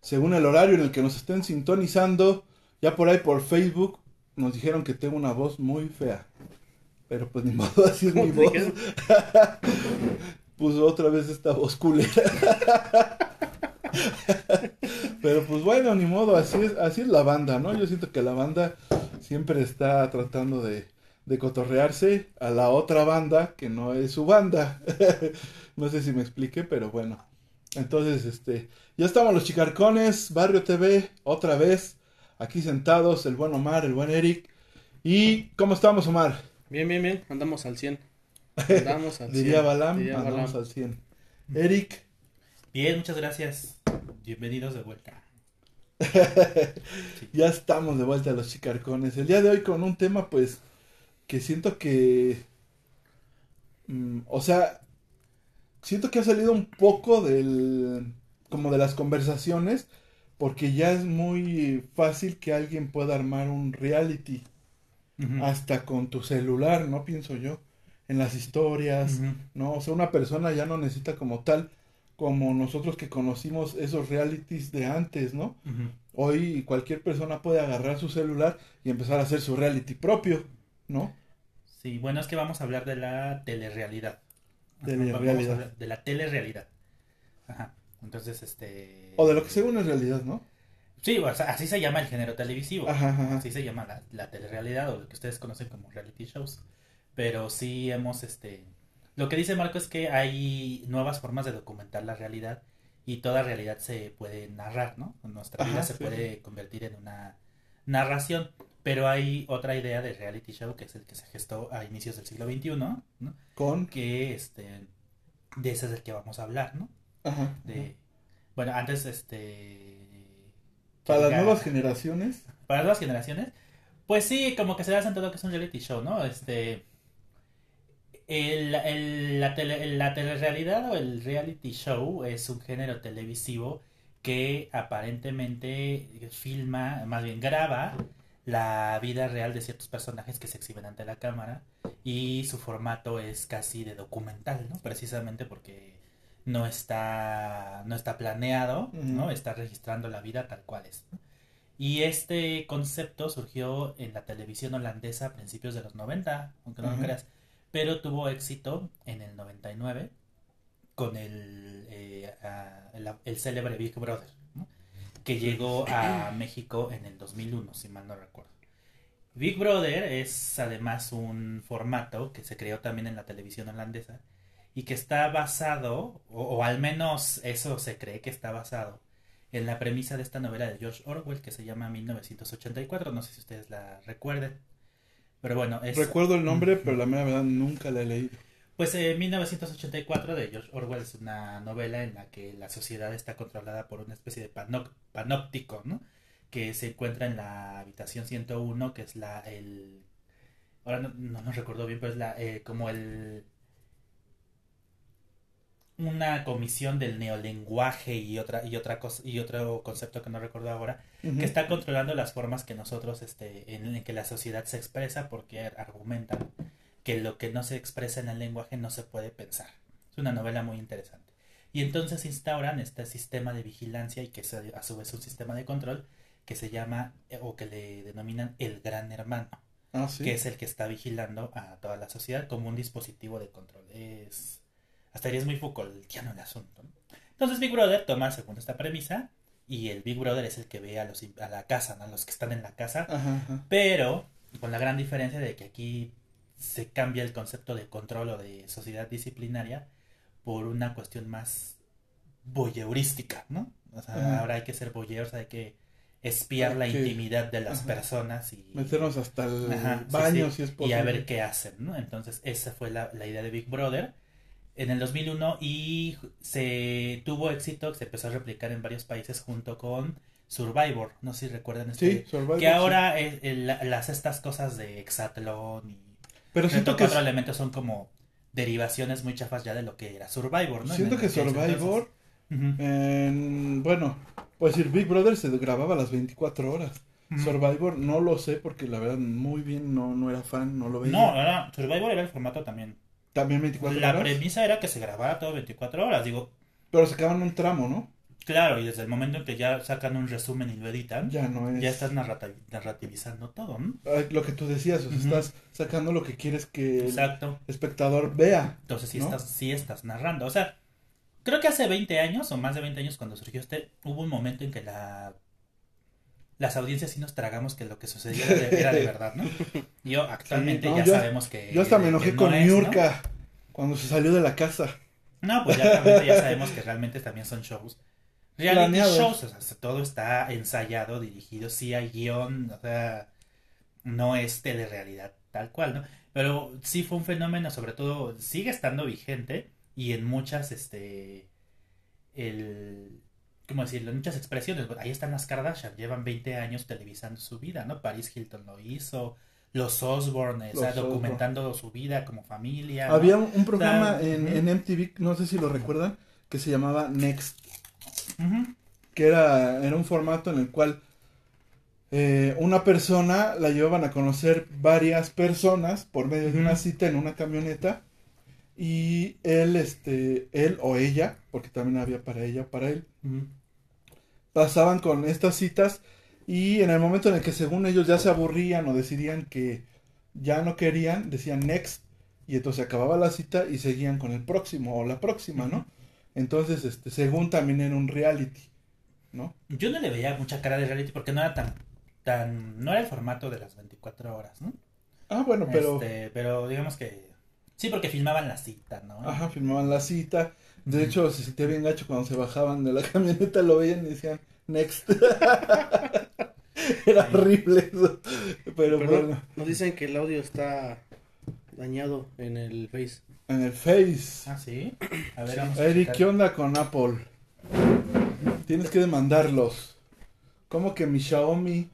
según el horario en el que nos estén sintonizando. Ya por ahí por Facebook nos dijeron que tengo una voz muy fea. Pero pues ni modo, así es mi voz. Puso otra vez esta voz culera. Pero pues bueno, ni modo, así es, así es la banda, ¿no? Yo siento que la banda siempre está tratando de, de cotorrearse a la otra banda que no es su banda. no sé si me expliqué, pero bueno. Entonces, este, ya estamos los chicarcones, Barrio TV, otra vez, aquí sentados, el buen Omar, el buen Eric. ¿Y cómo estamos, Omar? Bien, bien, bien, andamos al 100. Andamos al 100. Diría Balam, andamos al 100. Eric. Bien, muchas gracias. Bienvenidos de vuelta. ya estamos de vuelta a los chicarcones. El día de hoy con un tema, pues, que siento que... Mm, o sea, siento que ha salido un poco del... como de las conversaciones, porque ya es muy fácil que alguien pueda armar un reality. Hasta con tu celular, ¿no? Pienso yo. En las historias, ¿no? O sea, una persona ya no necesita como tal, como nosotros que conocimos esos realities de antes, ¿no? Hoy cualquier persona puede agarrar su celular y empezar a hacer su reality propio. ¿no? Sí, bueno, es que vamos a hablar de la telerrealidad. Telerrealidad. De la telerrealidad. Ajá. Entonces, este... O de lo que según es realidad, ¿no? Sí, o sea, así se llama el género televisivo. Ajá, ajá. Así se llama la, la telerrealidad o lo que ustedes conocen como reality shows. Pero sí hemos, este... Lo que dice Marco es que hay nuevas formas de documentar la realidad y toda realidad se puede narrar, ¿no? Nuestra vida se puede convertir en una narración. Pero hay otra idea de reality show que es el que se gestó a inicios del siglo XXI, ¿no? Con que este de ese es el que vamos a hablar, ¿no? Ajá. De bueno, antes este para las nuevas generaciones. Para las nuevas generaciones, pues sí, como que se da todo que es un reality show, ¿no? Este el, el, la, tele, la telerrealidad o el reality show es un género televisivo que aparentemente filma, más bien graba la vida real de ciertos personajes que se exhiben ante la cámara y su formato es casi de documental, ¿no? Precisamente porque no está, no está planeado, ¿no? Está registrando la vida tal cual es. Y este concepto surgió en la televisión holandesa a principios de los 90, aunque no lo creas, pero tuvo éxito en el 99 con el, eh, el, el célebre Big Brother que llegó a México en el 2001, si mal no recuerdo. Big Brother es además un formato que se creó también en la televisión holandesa y que está basado, o, al menos eso se cree que está basado, en la premisa de esta novela de George Orwell que se llama 1984. No sé si ustedes la recuerden. Pero bueno, es... Recuerdo el nombre, pero la verdad nunca la he leído. Pues eh, 1984 de George Orwell es una novela en la que la sociedad está controlada por una especie de panóptico, ¿no? Que se encuentra en la habitación 101, que es la, el... Ahora no, no, recuerdo bien, pero es la, eh, como el... Una comisión del neolenguaje y otra y otra cosa y otro concepto que no recuerdo ahora que está controlando las formas que nosotros este en, en que la sociedad se expresa porque argumentan que lo que no se expresa en el lenguaje no se puede pensar. Es una novela muy interesante. Y entonces instauran este sistema de vigilancia y que es a su vez un sistema de control que se llama eh, o que le denominan el gran hermano. Ah, que es el que está vigilando a toda la sociedad como un dispositivo de control. Es hasta es muy Foucaultiano el asunto. Entonces Big Brother toma según esta premisa y el Big Brother es el que ve a los a la casa, ¿no? a los que están en la casa, pero con la gran diferencia de que aquí se cambia el concepto de control o de sociedad disciplinaria por una cuestión más voyeurística, ¿no? O sea, ahora hay que ser voyeurs, hay que espiar la intimidad de las personas y meternos hasta el baño si es posible y a ver qué hacen, ¿no? Entonces esa fue la, idea de Big Brother en el 2001 y se tuvo éxito, se empezó a replicar en varios países junto con Survivor, no sé si recuerdan este. Sí, Survivor. que ahora es- el- las estas cosas de Hexatlón y Pero siento que, cuatro elementos son como derivaciones muy chafas ya de lo que era Survivor, ¿no? siento En que. Survivor, en- bueno, pues decir, Big Brother se grababa a las 24 horas. Survivor no lo sé porque la verdad muy bien no, no era fan, no lo veía. No, era, Survivor era el formato también. También 24 La horas. premisa era que se grabara todo 24 horas, digo, Pero sacaban un tramo, ¿no? claro, y desde el momento en que ya sacan un resumen y lo editan, ya, Ya no es. estás narrati- narrativizando todo, ¿no? Lo que tú decías, o sea, estás sacando lo que quieres que el espectador vea. Entonces sí, ¿no? estás, sí estás narrando. O sea, creo que hace 20 años o más de 20 años cuando surgió este, hubo un momento en que la las audiencias sí nos tragamos que lo que sucedía era de, era de verdad, ¿no? Yo actualmente Sí, no, ya yo- sabemos que... Yo hasta me enojé no con ¿no? Niurka cuando se salió de la casa. No, pues ya, ya sabemos que realmente también son shows. Reality shows, o sea, todo está ensayado, dirigido, sí hay guion, o sea, no es telerrealidad tal cual, ¿no? Pero sí fue un fenómeno, sobre todo, sigue estando vigente y en muchas, este, el, ¿cómo decirlo? Muchas expresiones. Ahí están las Kardashian, llevan 20 años televisando su vida, ¿no? Paris Hilton lo hizo, los Osborne, o sea, Los documentando su vida como familia. Había un, un programa O sea, en, MTV, no sé si lo recuerdan, que se llamaba Next, que era, era un formato en el cual eh, una persona la llevaban a conocer varias personas por medio de una cita en una camioneta y él, este, él o ella, porque también había para ella o para él. Pasaban con estas citas y en el momento en el que según ellos ya se aburrían o decidían que ya no querían, decían next y entonces acababa la cita y seguían con el próximo o la próxima, ¿no? Entonces, este, según también era un reality, ¿no? Yo no le veía mucha cara de reality porque no era tan, tan, no era el formato de las 24 horas, ¿no? Ah, bueno, pero, Este, pero digamos que, sí, porque filmaban la cita, ¿no? ajá, filmaban la cita. De hecho, se sentía bien gacho cuando se bajaban de la camioneta, lo veían y decían next. era Sí. horrible eso. Pero bueno, nos dicen que el audio está dañado en el Face. en el Face. Ah, sí. A ver, vamos a Eric, checar. ¿qué onda con Apple? Tienes que demandarlos. ¿Cómo que mi Xiaomi?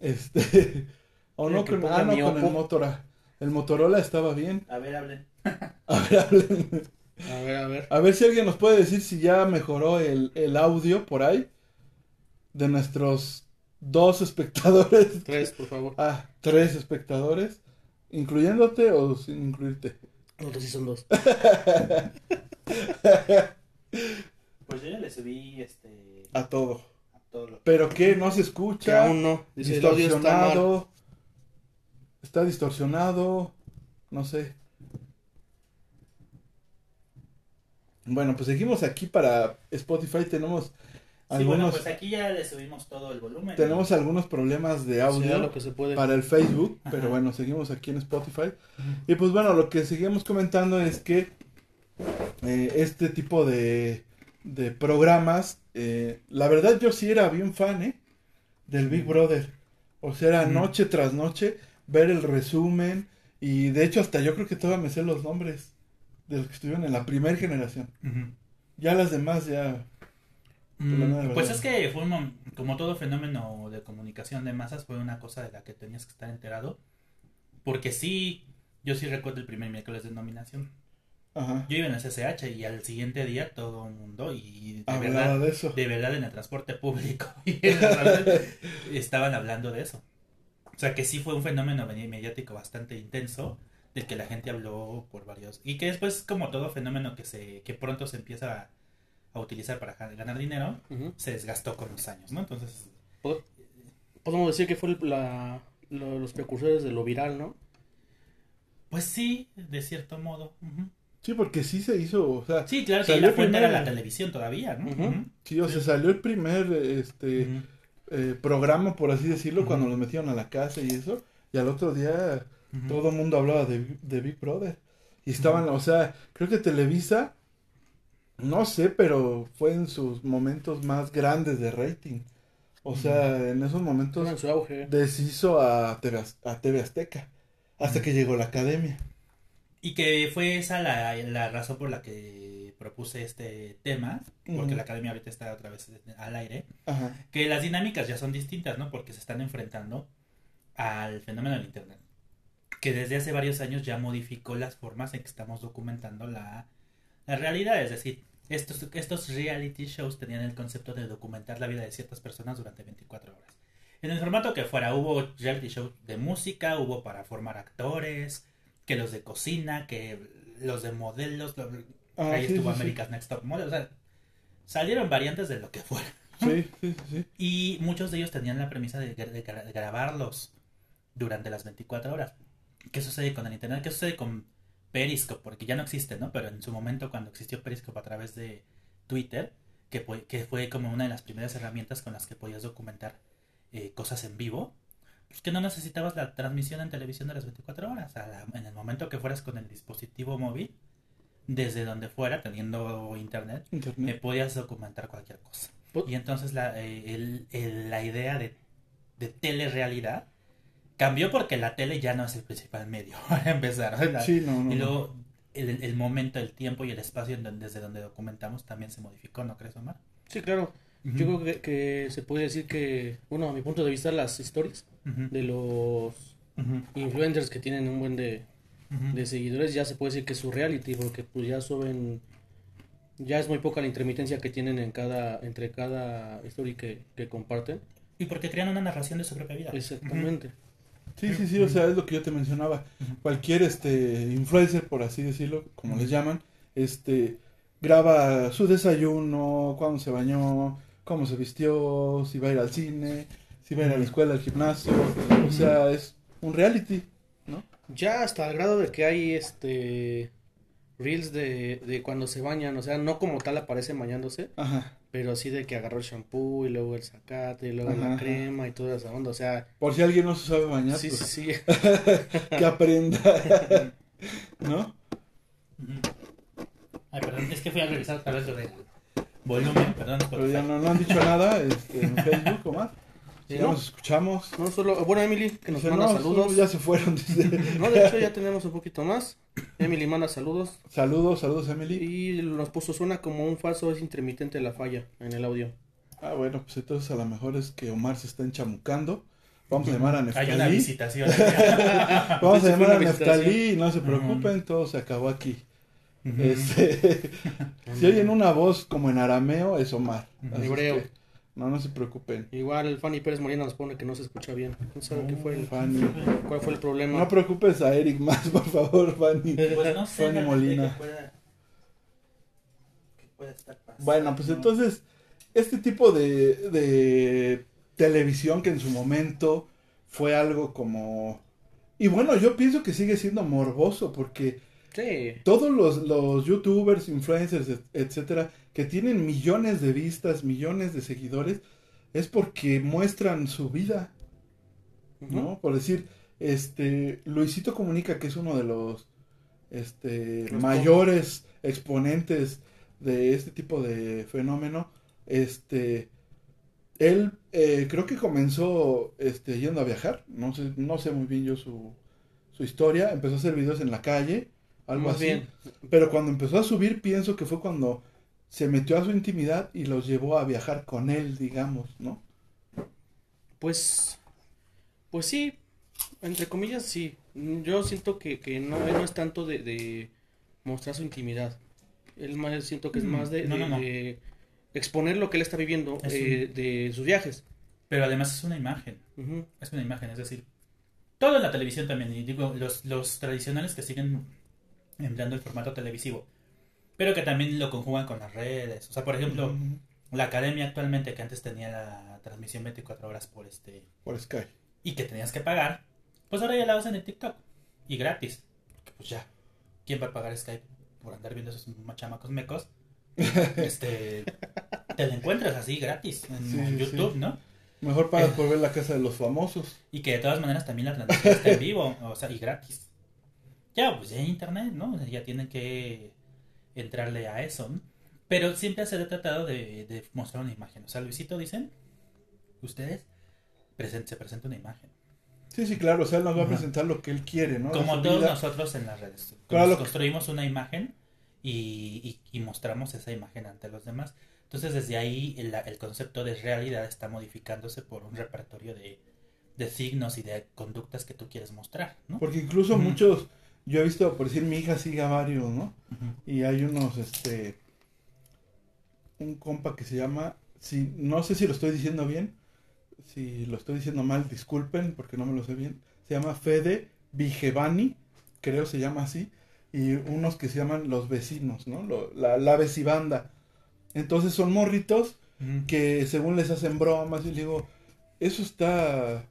Este. o no, que con, ah, no, con el. Motorola. El Motorola estaba bien. A ver, hablen. A ver, hablen. A ver, a ver. A ver si alguien nos puede decir si ya mejoró el, el audio por ahí. De nuestros dos espectadores. Tres, por favor. Ah, tres espectadores. ¿Incluyéndote o sin incluirte? Nosotros sí son dos. Pues yo ya le subí, este, A todo. a todo lo ¿Pero qué? ¿No se Que escucha? aún no. Dice, el audio está mal. distorsionado. Está distorsionado. No sé. Bueno, pues seguimos aquí para Spotify. Tenemos Sí, algunos, bueno, pues aquí ya le subimos todo el volumen. tenemos algunos problemas de audio lo que se puede. para el Facebook, Ajá. pero bueno, seguimos aquí en Spotify. Y pues bueno, lo que seguimos comentando es que eh, este tipo de, de programas, eh, la verdad yo sí era bien fan, ¿eh? Del Big Brother. O sea, era noche tras noche ver el resumen y de hecho hasta yo creo que todavía me sé los nombres de los que estuvieron en la primera generación. Ya las demás ya... Mm, pues es que fue un, como todo fenómeno de comunicación de masas, fue una cosa de la que tenías que estar enterado. Porque sí, yo sí recuerdo el primer miércoles de nominación. Ajá. Yo iba en el CCH y al siguiente día todo el mundo, y de verdad, de eso. de verdad en el transporte público y estaban hablando de eso. O sea que sí fue un fenómeno medi- mediático bastante intenso del que la gente habló por varios y que después como todo fenómeno que se que pronto se empieza a, a utilizar para ga- ganar dinero se desgastó con los años, ¿no? Entonces, Po- Podemos decir que fue la, lo- los precursores de lo viral, ¿no? pues sí, de cierto modo. ujú. Sí, porque sí se hizo, o sea, Sí, claro que Salió la fuente primero- era la televisión todavía, ¿no? Sí, o sea, salió el primer, este... Eh, programa, por así decirlo, cuando los metieron a la casa y eso. Y al otro día Todo el mundo hablaba de, de Big Brother. Y estaban, o sea, creo que Televisa, no sé, pero fue en sus momentos más grandes de rating. O sea, en esos momentos en su auge. deshizo a TV, a TV Azteca. Hasta que llegó la academia. Y que fue esa la, la razón por la que propuse este tema, porque la academia ahorita está otra vez al aire, Ajá. que las dinámicas ya son distintas, ¿no? Porque se están enfrentando al fenómeno del Internet, que desde hace varios años ya modificó las formas en que estamos documentando la, la realidad, es decir, estos, estos reality shows tenían el concepto de documentar la vida de ciertas personas durante 24 horas. En el formato que fuera, hubo reality shows de música, hubo para formar actores, que los de cocina, que los de modelos, lo- Ah, ahí sí, estuvo sí, sí. America's Next Top Model, o sea, salieron variantes de lo que fuera. Sí, sí, sí, sí. Y muchos de ellos tenían la premisa de, de de grabarlos durante las 24 horas. ¿Qué sucede con el internet? ¿Qué sucede con Periscope? Porque ya no existe, ¿no? Pero en su momento cuando existió Periscope a través de Twitter, que fue, que fue como una de las primeras herramientas con las que podías documentar eh, cosas en vivo, pues que no necesitabas la transmisión en televisión de las 24 horas. A la- en el momento que fueras con el dispositivo móvil, desde donde fuera, teniendo internet, me Internet. podías documentar cualquier cosa. Y entonces la, eh, el- el- la idea de, de telerealidad cambió porque la tele ya no es el principal medio para empezar. Sí, no, no. y luego el, el momento, el tiempo y el espacio desde donde documentamos también se modificó, ¿no crees, Omar? Sí, claro. Yo creo que, que se puede decir que, bueno, a mi punto de vista, las historias de los influencers que tienen un buen de, de seguidores ya se puede decir que es su reality, porque pues ya suben, ya es muy poca la intermitencia que tienen en cada, entre cada historia que, que comparten. Y porque crean una narración de su propia vida. Exactamente. Sí, sí, sí, o sea, es lo que yo te mencionaba. Cualquier este influencer, por así decirlo, como les llaman, este graba su desayuno, cuándo se bañó, cómo se vistió, si va a ir al cine, si va a ir a la escuela, al gimnasio, o sea, es un reality, ¿no? Ya hasta el grado de que hay este reels de, de cuando se bañan, o sea, no como tal aparecen bañándose, Ajá. Pero así de que agarró el shampoo y luego el zacate y luego Ajá, la ajá. crema y toda esa onda, o sea, Por si alguien no se sabe bañar, sí, pues, sí, sí. que aprenda, ¿no? Ay, perdón, es que fui a revisar otra vez lo del volumen, perdón. Pero ya no, no han dicho nada este, en Facebook, Omar. Sí, nos escuchamos. No solo, bueno, Emily, que nos manda no, saludos. Ya se fueron. dice. No, de hecho ya tenemos un poquito más. Emily manda saludos Saludos, saludos, Emily. y nos puso suena como un falso es intermitente la falla en el audio. Ah, bueno, pues entonces a lo mejor es que Omar se está enchamucando. Vamos a llamar a Hay una Neftalí. visitación. Vamos a llamar a. Neftalí no se preocupen, todo se acabó aquí. Este, si oyen una voz como en arameo, es Omar. Es Hebreo. que no, no se preocupen. Igual Fanny Pérez Molina nos pone que no se escucha bien. ¿Quién sabe qué fue el, Fanny. cuál fue el problema? No preocupes a Eric más, por favor, Fanny. Pues no sé. Fanny Molina. pueda- qué pueda estar pasando. Bueno, pues entonces, este tipo de, de televisión que en su momento fue algo como... Y bueno, yo pienso que sigue siendo morboso porque Sí. todos los, los youtubers, influencers, et- etcétera, que tienen millones de vistas, millones de seguidores, es porque muestran su vida, ¿no? Por decir, este, Luisito Comunica, que es uno de los este, Los mayores exponentes de este tipo de fenómeno, este, él eh, creo que comenzó este, yendo a viajar, no sé, no sé muy bien yo su, su historia, empezó a hacer videos en la calle, algo Más así, bien. pero cuando empezó a subir pienso que fue cuando se metió a su intimidad y los llevó a viajar con él, digamos, ¿no? Pues, pues sí, entre comillas sí. Yo siento que, que no, no es tanto de, de mostrar su intimidad. Él más siento que es Mm, más de, no, de- no, no. de exponer lo que él está viviendo Es eh, de sus viajes. Pero además es una imagen. Es una imagen, es decir, todo en la televisión también. Y digo, los, los tradicionales que siguen empleando el formato televisivo. Pero que también lo conjugan con las redes. O sea, por ejemplo, la academia actualmente que antes tenía la transmisión 24 horas por este Por Sky. y que tenías que pagar, pues ahora ya la hacen en TikTok y gratis. Porque, Pues ya, ¿quién va a pagar Skype por andar viendo esos chamacos mecos? este, te la encuentras así gratis en Sí, YouTube, sí. ¿no? Mejor Eh. pagas por ver la casa de los famosos. Y que de todas maneras también la transmisión está en vivo, o sea, y gratis. Ya, pues ya en internet, ¿no? Ya tienen que entrarle a eso. ¿no? Pero siempre se ha tratado de, de mostrar una imagen. O sea, Luisito dicen, ustedes, presen- se presenta una imagen. Sí, sí, claro, o sea, él nos va a presentar lo que él quiere, ¿no? Como todos vida. nosotros en las redes. Claro, Nos lo que- construimos una imagen y, y, y mostramos esa imagen ante los demás. Entonces desde ahí el, el concepto de realidad está modificándose por un repertorio de, de signos y de conductas que tú quieres mostrar, ¿no? Porque incluso muchos, yo he visto, por decir, mi hija sigue a varios, ¿no? Y hay unos, este, un compa que se llama, si, no sé si lo estoy diciendo bien, si lo estoy diciendo mal, disculpen, porque no me lo sé bien, se llama Fede Vigevani, creo se llama así, y unos que se llaman los vecinos, ¿no? Lo- la, la vecibanda. Entonces son morritos que según les hacen bromas y digo, eso está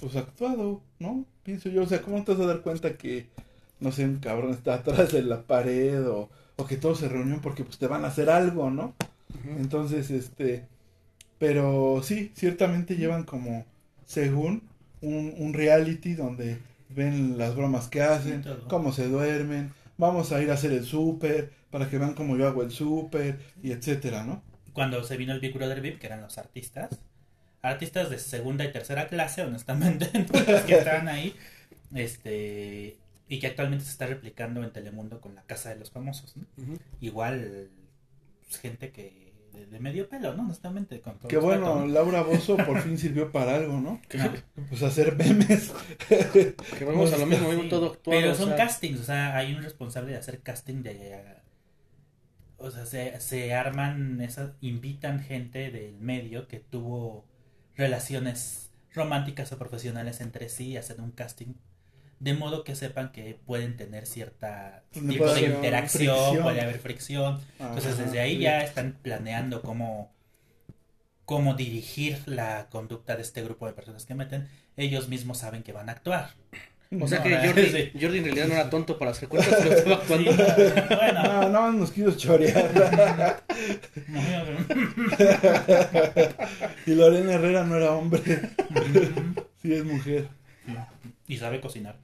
pues actuado, ¿no? Pienso yo, o sea, ¿cómo te vas a dar cuenta que, no sé, un cabrón está atrás de la pared o, o que todos se reunieron porque pues te van a hacer algo, ¿no? Entonces, este, pero sí, ciertamente llevan como, según, un, un reality donde ven las bromas que hacen, Sí, cómo se duermen, vamos a ir a hacer el súper, para que vean cómo yo hago el súper, y etcétera, ¿no? Cuando se vino el Big Brother VIP, que eran los artistas, artistas de segunda y tercera clase, honestamente, que estaban ahí, este, y que actualmente se está replicando en Telemundo con la Casa de los Famosos, ¿no? Igual, pues, gente que de, de medio pelo, ¿no? Honestamente, con todo Que bueno. Laura Bozo por fin sirvió para algo, ¿no? No. Pues hacer memes. que vamos a lo mismo, Sí, todo actuado, Pero o son sea, castings, o sea, hay un responsable de hacer casting de... O sea, se, se arman, esas, invitan gente del medio que tuvo relaciones románticas o profesionales entre sí y hacen un casting de modo que sepan que pueden tener cierta Donde tipo de interacción, fricción. puede haber fricción. Entonces desde ahí sí. ya están planeando cómo, cómo dirigir la conducta de este grupo de personas que meten. Ellos mismos saben que van a actuar. O sea No, que Jordi, sí. Jordi en realidad no era tonto para hacer cuentas, pero estaba actuando. bueno, No, no, nos quiso chorear. Y Lorena Herrera no era hombre. sí, es mujer. y sabe cocinar.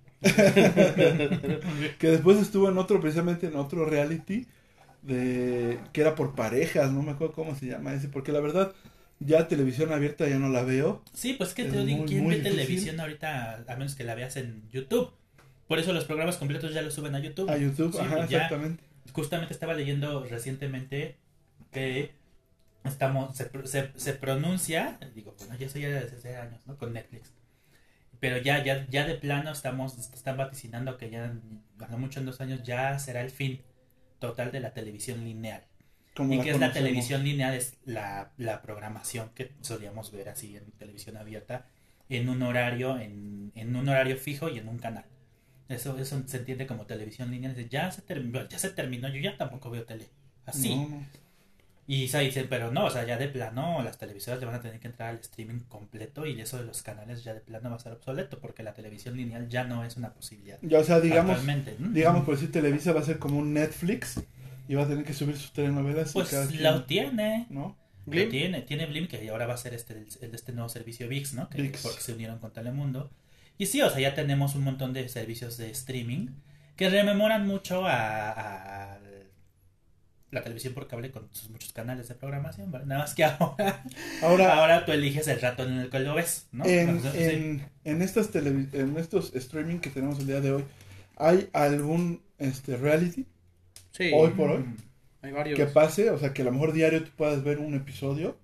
Que después estuvo en otro, precisamente en otro reality. de Que era por parejas, no me acuerdo cómo se llama ese. Porque la verdad, ya televisión abierta ya no la veo. Sí, pues que Es te digo, ¿quién ve difícil. televisión ahorita a menos que la veas en YouTube? Por eso los programas completos ya los suben a YouTube. A YouTube, Sí, ajá, ya- exactamente. Justamente estaba leyendo recientemente que estamos se, se, se pronuncia, digo, bueno, ya eso ya desde hace años, ¿no? Con Netflix. Pero ya ya ya de plano estamos están vaticinando que ya lo mucho en dos años ya será el fin total de la televisión lineal. Como y que es la televisión lineal es la, la programación que solíamos ver así en televisión abierta en un horario en, en un horario fijo y en un canal eso eso se entiende como televisión lineal ya se terminó ya se terminó yo ya tampoco veo tele así No, no. Y se dicen pero no o sea ya de plano las televisoras le van a tener que entrar al streaming completo y eso de los canales ya de plano va a ser obsoleto porque la televisión lineal ya no es una posibilidad Ya, o sea, digamos, digamos por decir Televisa va a ser como un Netflix y va a tener que subir sus telenovelas. pues cada quien, lo tiene ¿no? Blim. Tiene, tiene Blim, que ahora va a ser este, el, el de este nuevo servicio VIX, ¿no? Que, ViX. Porque se unieron con Telemundo. Y sí, o sea, ya tenemos un montón de servicios de streaming que rememoran mucho a, a la televisión por cable con sus muchos canales de programación, ¿vale? Nada más que ahora, Ahora, ahora tú eliges el rato en el que lo ves, ¿no? en, sí. en, en estas en estos streaming que tenemos el día de hoy, ¿hay algún este reality Sí, hoy por hoy Mm. hay varios. que pase? O sea, que a lo mejor diario tú puedas ver un episodio.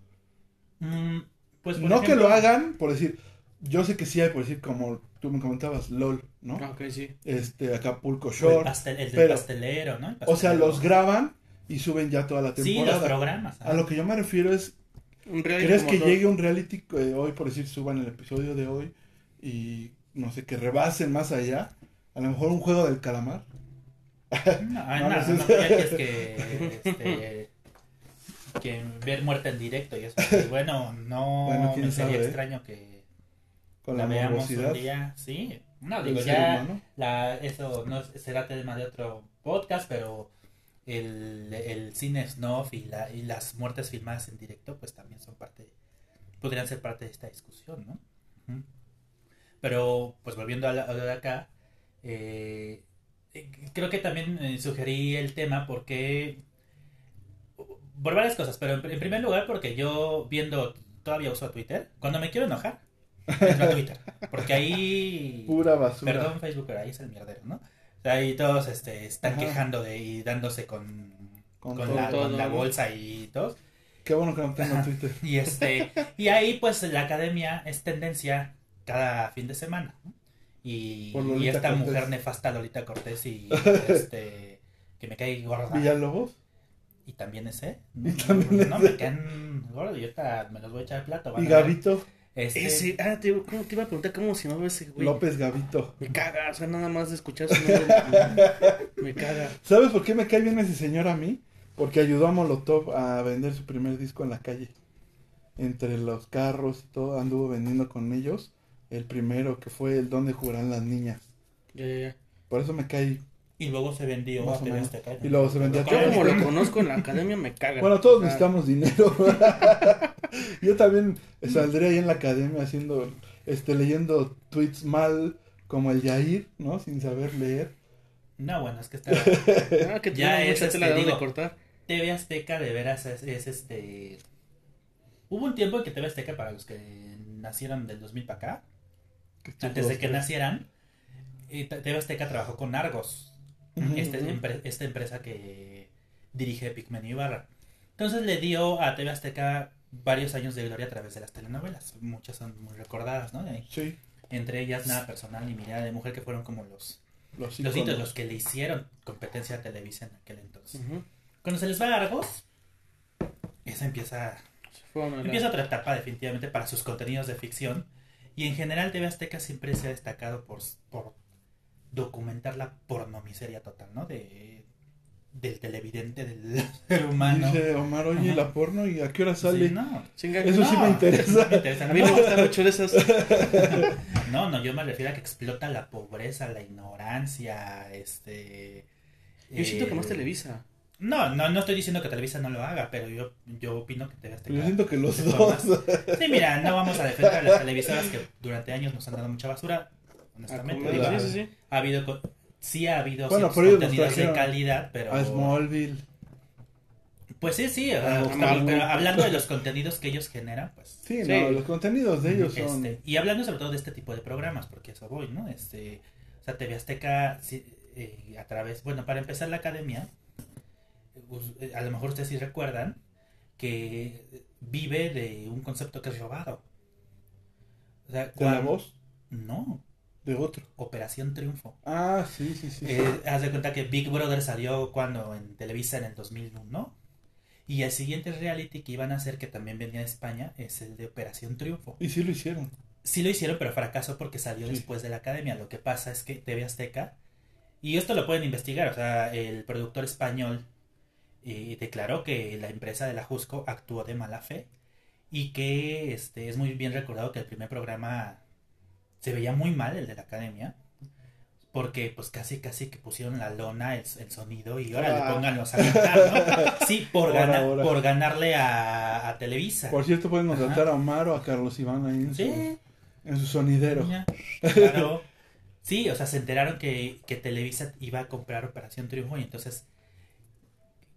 Mm, pues, por no que lo hagan, por decir, yo sé que sí hay, por decir, como tú me comentabas, LOL, ¿no? Ah, ok, sí. Este, Acapulco o El, Shore. pastel, el del pero- pastelero, ¿no? El O sea, los graban y suben ya toda la Sí, los temporada. programas. a lo que yo me refiero es, ¿crees que todo. llegue un reality que hoy, por decir, suban el episodio de hoy y, no sé, que rebasen más allá? A lo mejor un juego del calamar. No, No, no, que es que, este, que ver muerte en directo y eso. y bueno, no Bueno, me sería sabe, ¿eh? extraño que Con la la veamos un día. Sí, no, digo, ya la, eso no será tema de otro podcast, pero el, el cine snuff y, la, y las muertes filmadas en directo, pues también son parte, podrían ser parte de esta discusión, ¿no? Pero, pues volviendo a, la- a lo de acá, eh, eh, creo que también eh, sugerí el tema porque, por varias cosas, pero en, en primer lugar porque yo viendo, todavía uso Twitter, cuando me quiero enojar, entro a Twitter, porque ahí... Pura basura. Perdón, Facebook, pero ahí es el mierdero, ¿no? O sea, ahí todos este, están Ajá. quejando de y dándose con, Con con, todo. la, todo, con la bolsa y todo. Qué bueno que no tengo. Twitter. Y este, y ahí pues la academia es tendencia cada fin de semana. ¿no? Y, y esta Cortés. mujer nefasta Lolita Cortés y este que me cae gorda. Villalobos. Y también ese. Y también no ese. me caen gordos, yo ahorita me los voy a echar al plato. Y. Gavito. Este, Ese, ah, te, ¿cómo te iba a preguntar cómo se llamaba ese güey? López Gavito. Me caga, o sea, nada más de escuchar su nombre. me, me caga. ¿Sabes por qué me cae bien ese señor a mí? Porque ayudó a Molotov a vender su primer disco en la calle. Entre los carros y todo, anduvo vendiendo con ellos. El primero que fue el Donde Jugarán las Niñas. Ya, ya, ya. Por eso me cae. Y luego se vendió Más a TV. Azteca. Y luego se vendió a Yo como lo conozco en la academia me caga. Bueno, todos necesitamos dinero. Yo también saldré ahí en la academia haciendo, este, leyendo tweets mal como el Yair, ¿no? Sin saber leer. No, bueno, es que está. Ah, que Ya es, este, de digo, cortar. TV Azteca de veras es, es, este. Hubo un tiempo en que TV Azteca, para los que nacieron del 2000 para acá, antes de que nacieran, eh, TV Azteca trabajó con Argos, Este- empre- esta empresa que dirige Pigmenio Ibarra. Entonces le dio a TV Azteca varios años de gloria a través de las telenovelas. Muchas son muy recordadas, ¿no? Sí, entre ellas Nada Personal y Mirada de Mujer, que fueron como los, los los hitos, los que le hicieron competencia a Televisa en aquel entonces. Cuando se les va a Argos, esa empieza, empieza otra etapa definitivamente para sus contenidos de ficción. Y en general TV Azteca siempre se ha destacado por, por documentar la pornomiseria total, ¿no? De, del televidente, del ser humano. Dice Omar, oye, Ajá. la porno y a qué hora sale. Sí, no. Chinga, Eso sí me interesa. me interesa. A mí me gustan mucho de esas. No, no, yo me refiero a que explota la pobreza, la ignorancia, este... Yo siento que eh, más Televisa. No, no, no estoy diciendo que Televisa no lo haga, pero yo, yo opino que TV Azteca... Yo siento que los dos. formas- Sí, mira, no vamos a defender a las televisoras que durante años nos han dado mucha basura. Honestamente, Ah, digo, sí, sí, sí. ha habido, sí ha habido Bueno, contenidos de calidad, pero... A Smallville. Pues sí, sí, Ah, pero hablando de los contenidos que ellos generan, pues... Sí, Sí. no, los contenidos de ellos son. Este, y hablando sobre todo de este tipo de programas, porque eso voy, ¿no? Este, o sea, TV Azteca, sí, eh, a través, bueno, para empezar la academia, eh, a lo mejor ustedes sí recuerdan que vive de un concepto que es robado. O sea, ¿De la voz? No, De otro. Operación Triunfo. Ah, sí, sí, sí. Eh, haz de cuenta que Big Brother salió cuando en Televisa en el 2001. Y el siguiente reality que iban a hacer, que también venía de España, es el de Operación Triunfo. Y sí lo hicieron. Sí lo hicieron, pero fracasó porque salió Sí. después de la academia. Lo que pasa es que TV Azteca, y esto lo pueden investigar, o sea, el productor español eh, declaró que la empresa de la Jusco actuó de mala fe y que este es muy bien recordado que el primer programa se veía muy mal, el de la academia, porque pues casi casi que pusieron la lona, el, el sonido y ahora Ah. le pónganlos a cantar, ¿no? Sí, por, Ahora, gana- ahora. por ganarle a, a Televisa. Por cierto, pueden contratar a Omar o a Carlos Iván ahí en, su, en su sonidero. Ya, Claro. Sí, o sea, se enteraron que, que Televisa iba a comprar Operación Triunfo y entonces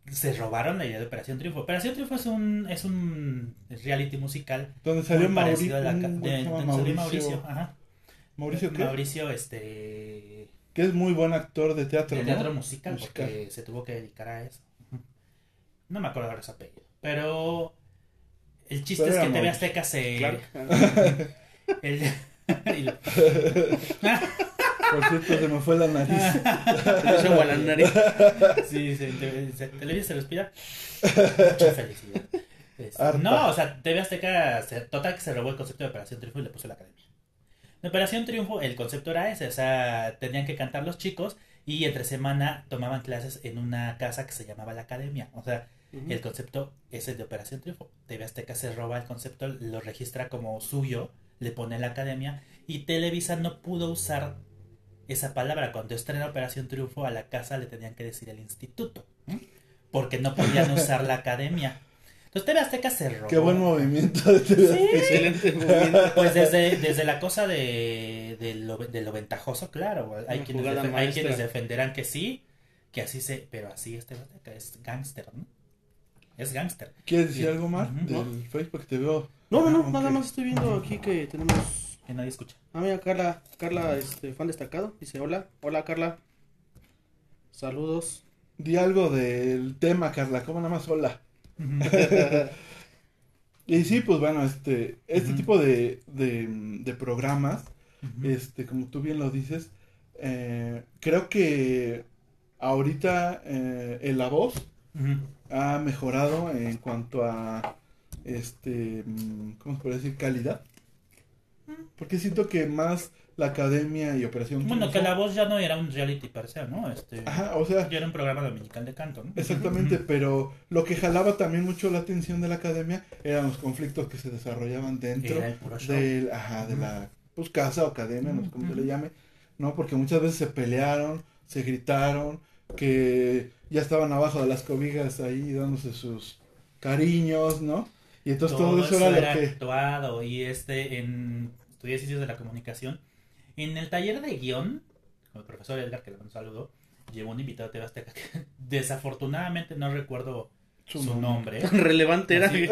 se robaron la idea de Operación Triunfo. Operación Triunfo es un, es un reality musical Donde salió muy parecido Mauricio. a la de- donde salió Mauricio. Mauricio. Ajá. ¿Mauricio qué? Mauricio, este... Que es muy buen actor de teatro, De ¿no? teatro musical, Musical. porque se tuvo que dedicar a eso. No me acuerdo ahora su apellido. Pero el chiste Pero es que TV. Azteca se... Claro. el- Por cierto, se me fue la nariz. Se agua a la nariz. Sí, sí, te- se- Televisa se respira. Mucha felicidad. Este, no, o sea, TV Azteca, se- total que se robó el concepto de Operación Triunfo y le puso la academia. En Operación Triunfo, el concepto era ese, o sea, tenían que cantar los chicos y entre semana tomaban clases en una casa que se llamaba la academia. O sea, el concepto es el de Operación Triunfo. TV Azteca se roba el concepto, lo registra como suyo, le pone la academia y Televisa no pudo usar esa palabra. Cuando estrena Operación Triunfo a la casa le tenían que decir el instituto, porque no podían usar la academia. Entonces TV Azteca se robó. Qué buen movimiento de TV. Excelente movimiento. Pues desde, desde la cosa de, de, lo, de lo ventajoso, claro. Hay quienes, hay defenderán que sí, que así se. Pero así es TV Azteca, es gángster, ¿no? Es gángster. ¿Quieres decir Sí. algo más del Facebook? Te veo. No, no, no, Ah, nada más estoy viendo aquí que tenemos. Que nadie escucha. Ah, mira, Carla, Carla, este, fan destacado. Dice, hola, hola, Carla. Saludos. Di algo del tema, Carla, como nada más hola. y sí, pues bueno, este, este tipo de, de, de programas, este, como tú bien lo dices, eh, creo que ahorita eh, en La Voz ha mejorado en cuanto a, este, mm, ¿cómo se puede decir? Calidad. Porque siento que más la academia y Operación Bueno, que la voz ya no era un reality per se, ¿no? Este, Ajá, o sea, ya era un programa dominical de canto, ¿no? Exactamente, pero lo que jalaba también mucho la atención de la academia eran los conflictos que se desarrollaban dentro del, ajá, de la pues, casa o academia, no sé cómo se le llame, ¿no? Porque muchas veces se pelearon, se gritaron, que ya estaban abajo de las cobijas ahí dándose sus cariños, ¿no? Y entonces todo, eso, era, lo que... actuado y este en estudié ciencias de la comunicación en el taller de guion con el profesor Edgar que le mando un saludo llevó un invitado de TV Azteca que desafortunadamente no recuerdo Su su, nombre. Relevante era. Así.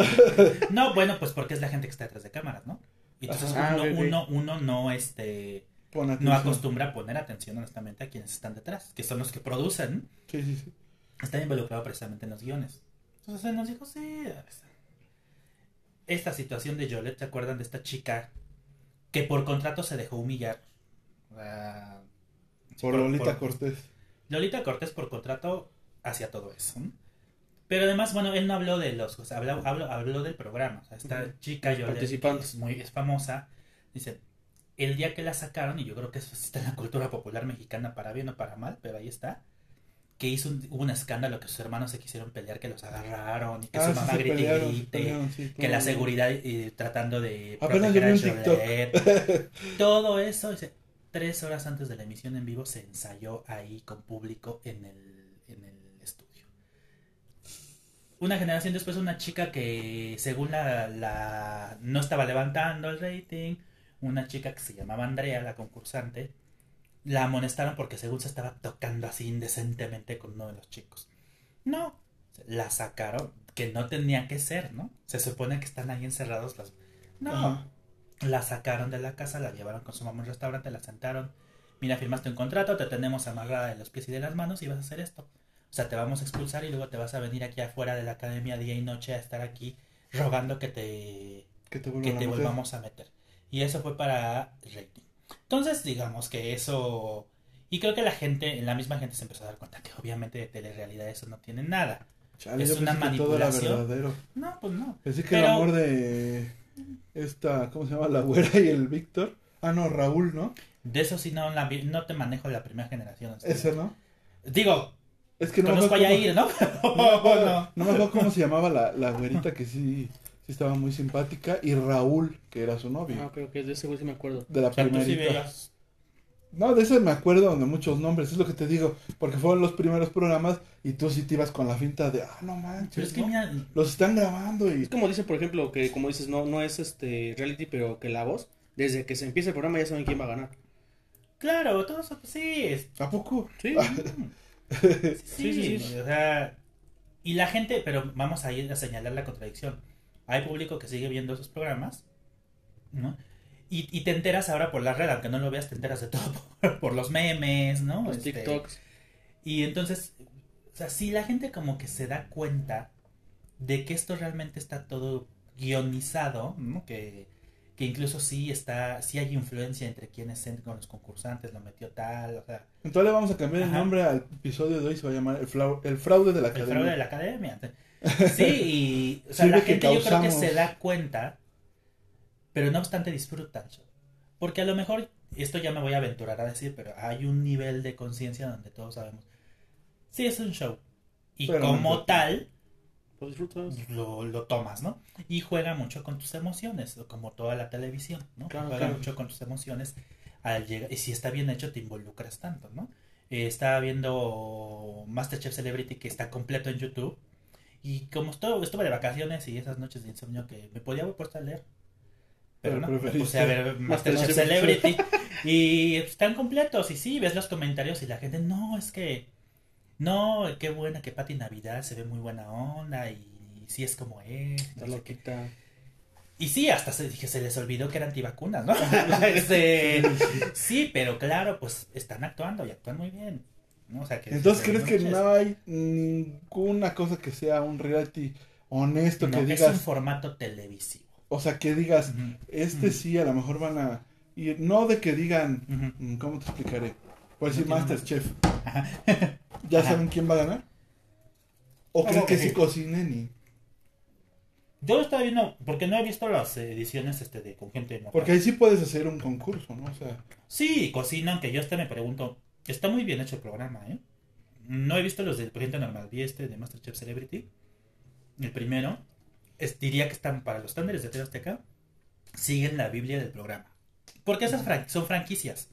no bueno pues porque es la gente que está detrás de cámaras no Y entonces Ajá. uno, Ah, ok. uno uno no este no acostumbra a poner atención honestamente a quienes están detrás que son los que producen Sí, sí, sí. está involucrado precisamente en los guiones. Entonces él nos dijo, sí, esta situación de Yolette, ¿se acuerdan de esta chica que por contrato se dejó humillar? Sí, Por Lolita por- Cortés. Lolita Cortés por contrato hacia todo eso. Pero además, bueno, él no habló de los, o sea, habló, habló, habló del programa. O sea, esta chica participantes. es muy es famosa. Dice, el día que la sacaron, y yo creo que eso está en la cultura popular mexicana para bien o para mal, pero ahí está, que hizo un, hubo un escándalo que sus hermanos se quisieron pelear, que los agarraron y que Ah, su sí, mamá se grite y pelearon, grite, pelearon, sí, que la seguridad tratando de Apenas proteger a yo. Todo eso, dice, tres horas antes de la emisión en vivo se ensayó ahí con público en el, en el estudio. Una generación después, una chica que según la, la no estaba levantando el rating, una chica que se llamaba Andrea, la concursante, la amonestaron porque según se estaba tocando así indecentemente con uno de los chicos. No, la sacaron, que no tenía que ser, ¿no? Se supone que están ahí encerrados las... No. La sacaron de la casa, la llevaron con su mamá a un restaurante, la sentaron. Mira, firmaste un contrato, te tenemos amarrada de los pies y de las manos y vas a hacer esto. O sea, te vamos a expulsar y luego te vas a venir aquí afuera de la academia día y noche a estar aquí rogando que te, Que te que a volvamos a meter. Y eso fue para rating. Entonces, digamos que eso... Y creo que la gente, la misma gente se empezó a dar cuenta que obviamente de telerrealidad eso no tiene nada. Chale, es una todo era manipulación. verdadero. No, pues no. Pensé que Pero- el amor de esta, ¿cómo se llama? La güera y el Víctor. Ah, no, Raúl, ¿no? De eso sí no, la no te manejo la primera generación. Ese, ¿no? Digo, Es que no conozco a Yair, ¿no? no, me acuerdo- No. no me acuerdo cómo se llamaba la, la güerita que sí, sí estaba muy simpática. Y Raúl, que era su novio. Ah, creo que de ese güey sí me acuerdo. De la O sea, tú sí. No, de ese me acuerdo de muchos nombres, es lo que te digo. Porque fueron los primeros programas y tú sí te ibas con la finta de, ah, no manches. Pero es que ¿no? mira, Los están grabando y... Es como dice, por ejemplo, que como dices, no, no es este reality, pero que la voz, desde que se empieza el programa ya saben quién va a ganar. claro, todo eso, pues, sí, es- ¿A poco? Sí. sí, Sí, sí, sí. o sea, y la gente, pero vamos a ir a señalar la contradicción. Hay público que sigue viendo esos programas, ¿no? Y, y te enteras ahora por la red, aunque no lo veas, te enteras de todo por, por los memes, ¿no? Los Este, TikToks. Y entonces, o sea, si la gente como que se da cuenta de que esto realmente está todo guionizado, ¿no? Que, que incluso sí está, sí hay influencia entre quienes entran con los concursantes, lo metió tal, o sea, Entonces le vamos a cambiar el nombre al episodio de hoy, se va a llamar El, Flau- el Fraude de la el Academia. fraude de la academia. Sí, y o sea, la gente yo creo que se da cuenta, pero no obstante disfruta el show. Porque a lo mejor, esto ya me voy a aventurar a decir, pero hay un nivel de conciencia donde todos sabemos, sí es un show. Y Pero como tal, Lo disfrutas. lo, lo tomas, ¿no? Y juega mucho con tus emociones, como toda la televisión, ¿no? Claro, juega claro. mucho con tus emociones al llegar, y si está bien hecho te involucras tanto, ¿no? Eh, estaba viendo Masterchef Celebrity que está completo en YouTube y como estuve, estuve de vacaciones y esas noches de insomnio que me podía puesto a leer. Pero, Pero no, me puse a ver Masterchef. Celebrity y están completos y sí, ves los comentarios y la gente, no, es que no, qué buena que Pati Navidad se ve muy buena onda y, sí es como es. Está no loquita. Y sí, hasta se, dije, se les olvidó que eran antivacunas, ¿no? Este, sí, pero claro, pues están actuando y actúan muy bien. ¿no? O sea, que Entonces, ¿crees que no hay ninguna cosa que sea un reality honesto No, que es digas, un formato televisivo. O sea, que digas, este sí, a lo mejor van a ir, no de que digan, mm, ¿cómo te explicaré? Por decir No Masterchef. ¿Ya Ajá. saben quién va a ganar? ¿O ¿Cómo crees que que sí cocinen y...? Yo lo estaba viendo, porque no he visto las ediciones este de con gente mortal. Porque ahí sí puedes hacer un concurso, ¿no? O sea, Sí, cocinan, que yo hasta me pregunto, está muy bien hecho el programa, ¿eh? No he visto los de gente normal, vi este de Masterchef Celebrity, el primero, es- diría que están para los estándares de TV Azteca, siguen la Biblia del programa. Porque esas fran- son franquicias.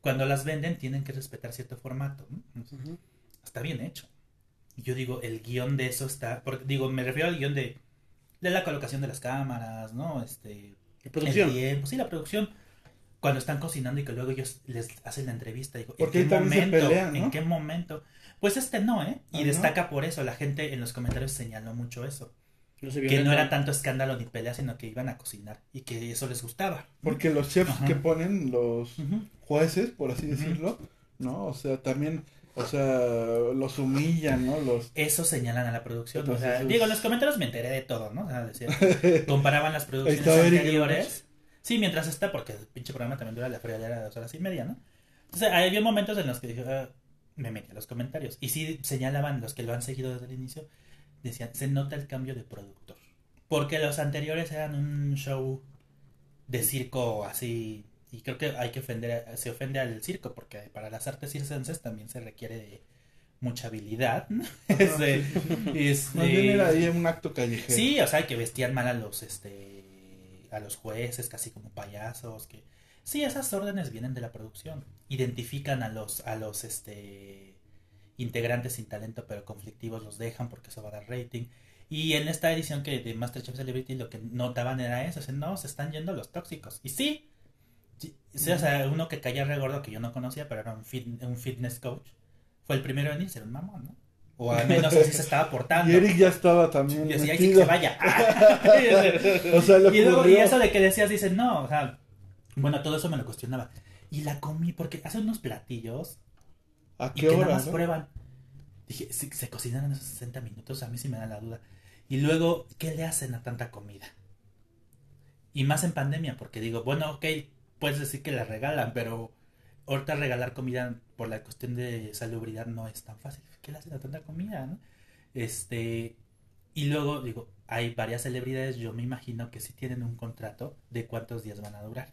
Cuando las venden tienen que respetar cierto formato. Está bien hecho. Y yo digo, el guion de eso está, porque digo, me refiero al guion de, de la colocación de las cámaras, ¿no? Este, La producción. el tiempo, sí, la producción. Cuando están cocinando y que luego ellos les hacen la entrevista, digo, ¿en qué momento? ¿En qué momento? Pues este no, ¿eh? Y destaca por eso. La gente en los comentarios señaló mucho eso. No se Que no era tanto escándalo ni pelea, sino que iban a cocinar y que eso les gustaba. porque los chefs Ajá. que ponen, los jueces, por así decirlo, ¿no? O sea, también, o sea, los humillan, ¿no? Los... Eso señalan a la producción. Entonces, o sea, digo, en los comentarios me enteré de todo, ¿no? O sea, decía, comparaban las producciones anteriores. Sí, mientras está, porque el pinche programa también dura la friolera de dos horas y media, ¿no? Entonces, había momentos en los que dije, "Ah", me metí a los comentarios. Y sí señalaban los que lo han seguido desde el inicio, decían, se nota el cambio de productor. Porque los anteriores eran un show de circo así. Y creo que hay que ofender, se ofende al circo, porque para las artes circenses también se requiere de mucha habilidad. ¿no? Este, este- Más bien era ahí un acto callejero. Sí, o sea, que vestían mal a los, este, a los jueces, casi como payasos, que... Sí, esas órdenes vienen de la producción. Identifican a los, a los, este, integrantes sin talento pero conflictivos, los dejan porque eso va a dar rating. Y en esta edición que de Masterchef Celebrity lo que notaban era eso, o sea, no, se están yendo los tóxicos. Y sí, o sea, uno que caía regordo que yo no conocía, pero era un, fit- un fitness coach, fue el primero en irse, era un mamón, ¿no? O al menos así se estaba portando. Y Eric ya estaba también Y decía, "Ay, sí, que se vaya. O sea, le y, luego, y ocurrió. eso de que decías, dicen, no, o sea, bueno, todo eso me lo cuestionaba. Y la comí porque hace unos platillos ¿A y qué que nada hora, más no? prueban. Dije, si se cocinaron esos 60 minutos, a mí sí me da la duda. Y luego, ¿qué le hacen a tanta comida? Y más en pandemia, porque digo, bueno, ok, puedes decir que la regalan, pero ahorita regalar comida por la cuestión de salubridad no es tan fácil. ¿Qué le hacen a tanta comida, no? Este, y luego, digo, hay varias celebridades, yo me imagino que sí tienen un contrato de cuántos días van a durar.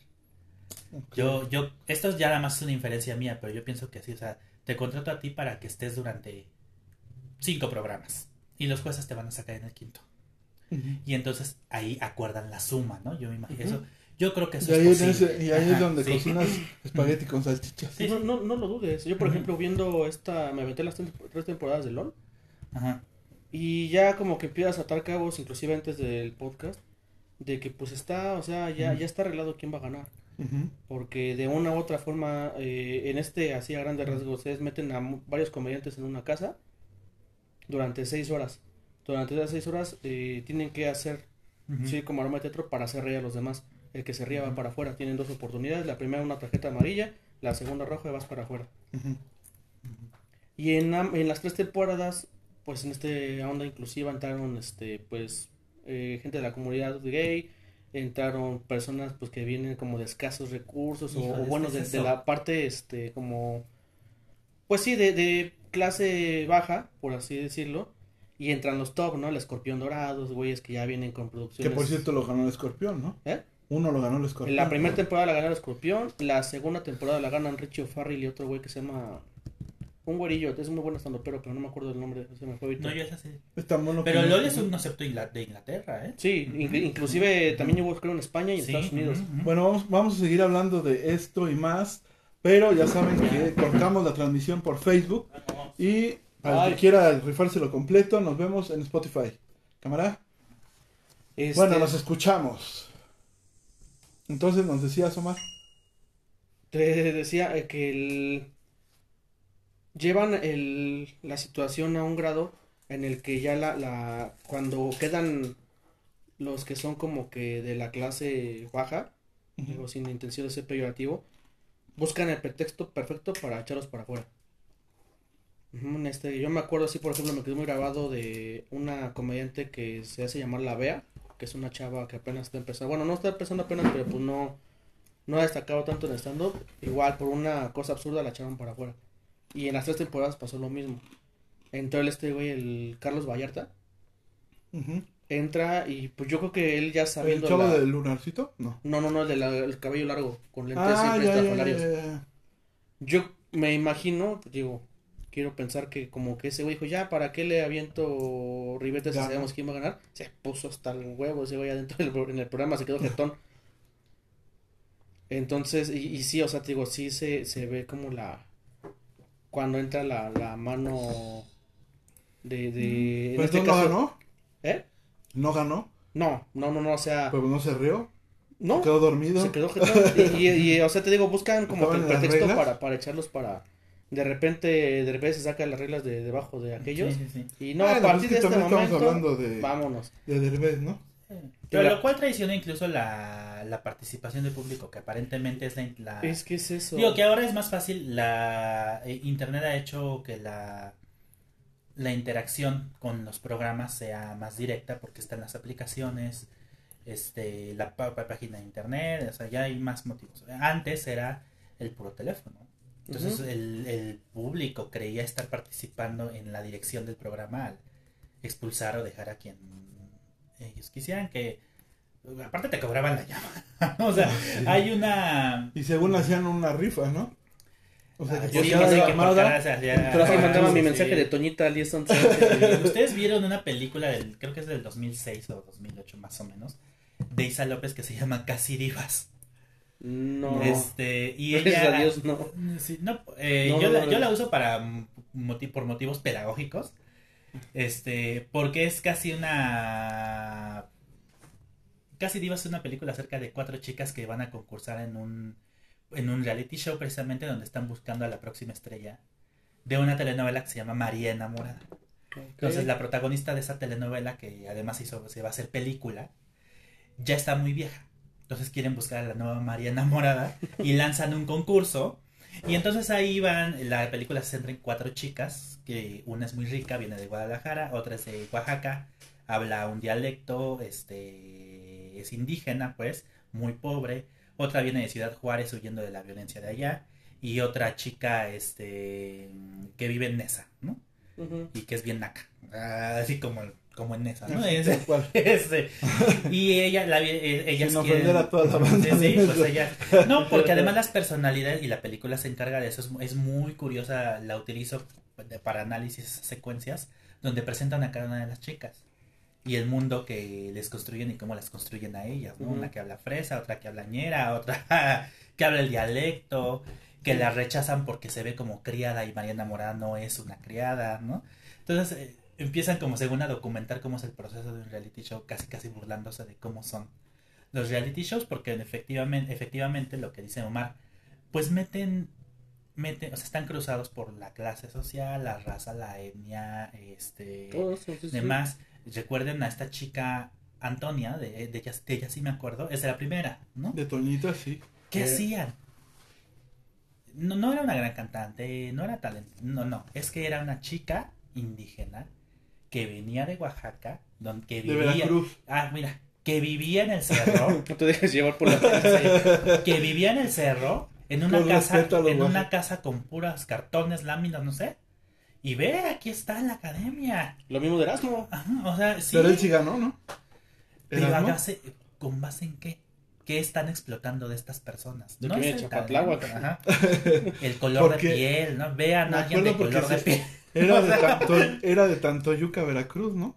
Yo, yo, esto es ya nada más una inferencia mía, pero yo pienso que sí, o sea, te contrato a ti para que estés durante cinco programas y los jueces te van a sacar en el quinto. Y entonces ahí acuerdan la suma, ¿no? Yo me imagino eso. Yo creo que eso Y ahí, es posible. ese- y ahí es donde sí. cocinas espagueti con salchichas. Sí, no, no, no lo dudes. Yo, por ejemplo, viendo esta, me aventé las tres temporadas de LOL. Ajá. Y ya como que empiezas a atar cabos, inclusive antes del podcast, de que pues está, o sea, ya, ya está arreglado quién va a ganar. Porque de una u otra forma, eh, en este, así a grandes rasgos, ustedes meten a varios comediantes en una casa durante seis horas. Durante esas seis horas eh, tienen que hacer, sí, como aroma de teatro para hacer reír a los demás. El que se ría va para afuera. Tienen dos oportunidades. La primera una tarjeta amarilla, la segunda roja y vas para afuera. Y en, en las tres temporadas, pues en este onda inclusiva entraron, este, pues, eh, gente de la comunidad gay, entraron personas, pues, que vienen como de escasos recursos o, o bueno, que de, es de eso. la parte, este, como, pues sí, de, de clase baja, por así decirlo, y entran los top, ¿no? El escorpión dorados, güeyes que ya vienen con Que producciones. por cierto lo ganó el escorpión, ¿no? ¿Eh? Uno lo ganó el escorpión. la primera temporada la gana el escorpión, la segunda temporada la ganan Richie O'Farrell y otro güey que se llama... Un güerillo, es muy bueno estando pero, pero no me acuerdo del nombre, se me fue ahorita. No, yo es así. Es tan bueno Pero LOL es un concepto de Inglaterra, ¿eh? Sí, inclu- inclusive también llegó creo en España y en Sí, Estados Unidos. Bueno, vamos, vamos a seguir hablando de esto y más. Pero ya saben que cortamos la transmisión por Facebook. Y al que quiera rifárselo completo, nos vemos en Spotify. ¿Cámara? Este, Bueno, nos escuchamos. Entonces nos decías, Omar. Te decía que el... llevan el, la situación a un grado en el que ya la, la cuando quedan los que son como que de la clase baja, digo sin intención de ser peyorativo, buscan el pretexto perfecto para echarlos para afuera. En este, yo me acuerdo así, por ejemplo, me quedó muy grabado de una comediante que se hace llamar La Bea, que es una chava que apenas está empezando, bueno, no está empezando apenas, pero pues no, no ha destacado tanto en stand-up, igual por una cosa absurda la echaron para afuera. Y en las tres temporadas pasó lo mismo. Entró el este güey, el Carlos Vallarta, entra y pues yo creo que él ya ¿El sabiendo chavo la- del lunarcito? No. No, no, no, el del cabello largo, con lentes Ah, siempre ya. Yo me imagino, digo, quiero pensar que como que ese güey dijo, ya, ¿para qué le aviento ribetes si sabemos quién va a ganar? Se puso hasta el huevo ese güey adentro del en el programa, se quedó jetón. Entonces, y, y sí, o sea, te digo, sí se, se ve como la... Cuando entra la, la mano de... de en Pero este no caso- ganó. ¿Eh? No ganó. No, no, no, no, o sea... Pero no se rió. no, Quedó dormido. se quedó. Y, y- y, o sea, te digo, buscan como que el ¿Estaban en las pretexto para, para echarlos para... De repente, de repente se sacan las reglas de debajo de aquellos. Sí, sí, sí. Y no, Bueno, a pues partir de este también estamos momento, hablando de- vámonos. De Derbez, ¿no? Pero La- lo cual traiciona incluso la, la participación del público, que aparentemente es la... la- Es que es eso. Digo que ahora es más fácil, la eh, internet ha hecho que la, la interacción con los programas sea más directa porque están las aplicaciones, este, la página de internet, o sea, ya hay más motivos. Antes era el puro teléfono. Entonces el, el público creía estar participando en la dirección del programa al expulsar o dejar a quien ellos quisieran que aparte te cobraban la llama. o sea, hay una Y según hacían una rifa, ¿no? O sea, Ah, que yo sí pensé que por Pero así Ah, mandaba sí, mi sí. mensaje de Toñita al 10 11. Ustedes vieron una película del, creo que es del 2006 o 2008 más o menos, de Isa López que se llama Casi Divas. No. Este, y Gracias ella... a Dios, no. Sí, no, eh, No, yo, no, la, no. yo la uso para por motivos pedagógicos. Este, porque es casi una. Casi Divas es una película acerca de cuatro chicas que van a concursar en un, en un reality show precisamente donde están buscando a la próxima estrella de una telenovela que se llama María Enamorada. Entonces la protagonista de esa telenovela, que además hizo, se va a hacer película, ya está muy vieja. Entonces quieren buscar a la nueva María enamorada y lanzan un concurso. Y entonces ahí van, la película se centra en cuatro chicas, que una es muy rica, viene de Guadalajara, otra es de Oaxaca, habla un dialecto, este, es indígena, pues, muy pobre. Otra viene de Ciudad Juárez huyendo de la violencia de allá. Y otra chica, este, que vive en Nesa, ¿no? Y que es bien naca, Ah, así como, como en esa, ¿no? Es- este, y ella, la, ellas Sin quieren- a toda la banda. Sí, sí, pues ella- no, porque además las personalidades y la película se encarga de eso, es, es muy curiosa, la utilizo de- para análisis secuencias, donde presentan a cada una de las chicas y el mundo que les construyen y cómo las construyen a ellas, ¿no? Una que habla fresa, otra que habla ñera, otra que habla el dialecto, que la rechazan porque se ve como criada y Mariana Morada no es una criada, ¿no? Entonces eh, empiezan como según a documentar cómo es el proceso de un reality show, casi casi burlándose de cómo son los reality shows, porque efectivamente, efectivamente lo que dice Omar, pues meten, meten, o sea, están cruzados por la clase social, la raza, la etnia, este, Todo eso, sí, sí. demás. Recuerden a esta chica Antonia, de, de, ella, de ella sí me acuerdo, es de la primera, ¿no? De Toñita, sí. ¿Qué Eh, hacían? No, no era una gran cantante, no era talento, no, no, es que era una chica indígena que venía de Oaxaca, donde que De vivía, Veracruz. ah, mira, que vivía en el cerro, No te dejes llevar por la que vivía en el cerro, en una casa, en una casa con puras cartones, láminas, no sé, y ve, aquí está en la academia, Lo mismo de Erasmo. Ajá, o sea, sí, Pero él sí ganó, ¿no? pero ¿con base en qué? ¿Qué están explotando de estas personas? De No que es viene el talento, ajá. El color de piel, ¿no? Vean a alguien de color de piel. Era de, tanto, era de Tantoyuca, Veracruz, ¿no?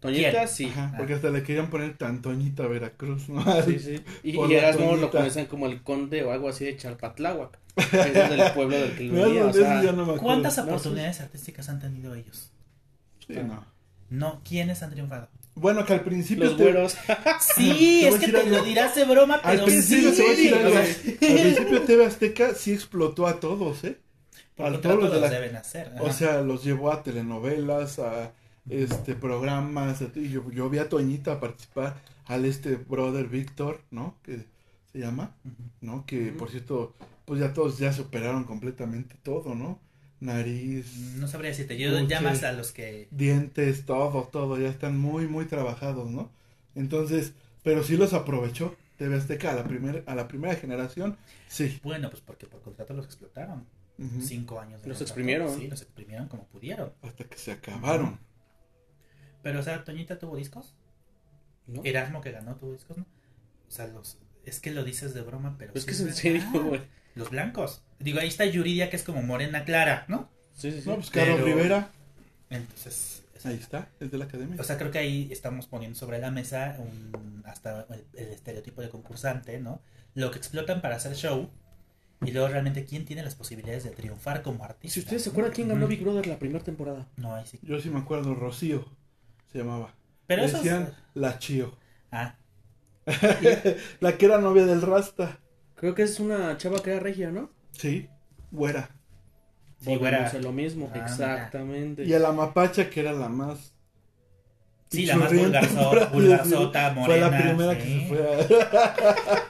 Toñita, ¿Quién? sí. Ajá, porque hasta le querían poner Tantoñita Veracruz, ¿no? Sí, sí. Y, y Erasmo lo Toñita. conocen como el conde o algo así de Chalpatláhuac. es del pueblo del que. O sea, no me acuerdo. ¿Cuántas No, oportunidades artísticas han tenido ellos? Sí, no. No, ¿quiénes han triunfado? Bueno, que al principio. los te- güeros. Sí, es que te algo. lo dirás de broma, Al pero principio sí. te voy a decir o algo. sea, Al principio TV Azteca sí explotó a todos, ¿eh? por A todos los de la- deben hacer. O sea, los llevó a telenovelas, a este programas. y yo, yo vi a Toñita participar al este brother Víctor, ¿no? Que se llama. ¿no? Que por cierto, pues ya todos ya superaron completamente todo, ¿no? nariz, No sabría decirte, yo ya más a los que... dientes, todo, todo, ya están muy, muy trabajados, ¿no? Entonces, pero sí los aprovechó TV Azteca a la, primer, a la primera generación, sí. Bueno, pues porque por contrato los explotaron. Cinco años. de Los contrato. exprimieron. Sí, los exprimieron como pudieron. Hasta que se acabaron. Pero, o sea, Toñita tuvo discos. ¿no? Erasmo que ganó tuvo discos, ¿no? O sea, los... Es que lo dices de broma, pero... Es sí que es en serio, güey. Los blancos. Digo, ahí está Yuridia, que es como morena clara, ¿no? Sí, sí, sí. No, pues Carlos Pero- Rivera, Entonces... es- ahí está, es de la academia. O sea, creo que ahí estamos poniendo sobre la mesa un, hasta el, el estereotipo de concursante, ¿no? Lo que explotan para hacer show y luego realmente quién tiene las posibilidades de triunfar como artista. Si ustedes se acuerdan quién ganó. Big Brother la primera temporada. No, ahí sí. Yo sí me acuerdo, Rocío se llamaba. Pero Decían la Chío. Ah, la que era novia del Rasta. Creo que es una chava que era regia, ¿no? Sí, güera. sí, güera. lo mismo, Ah, exactamente. Y a la mapacha, que era la más. Sí, la más pichurrienta, vulgarzo- por así vulgarzota, decirlo. Fue la morena, primera sí. que se fue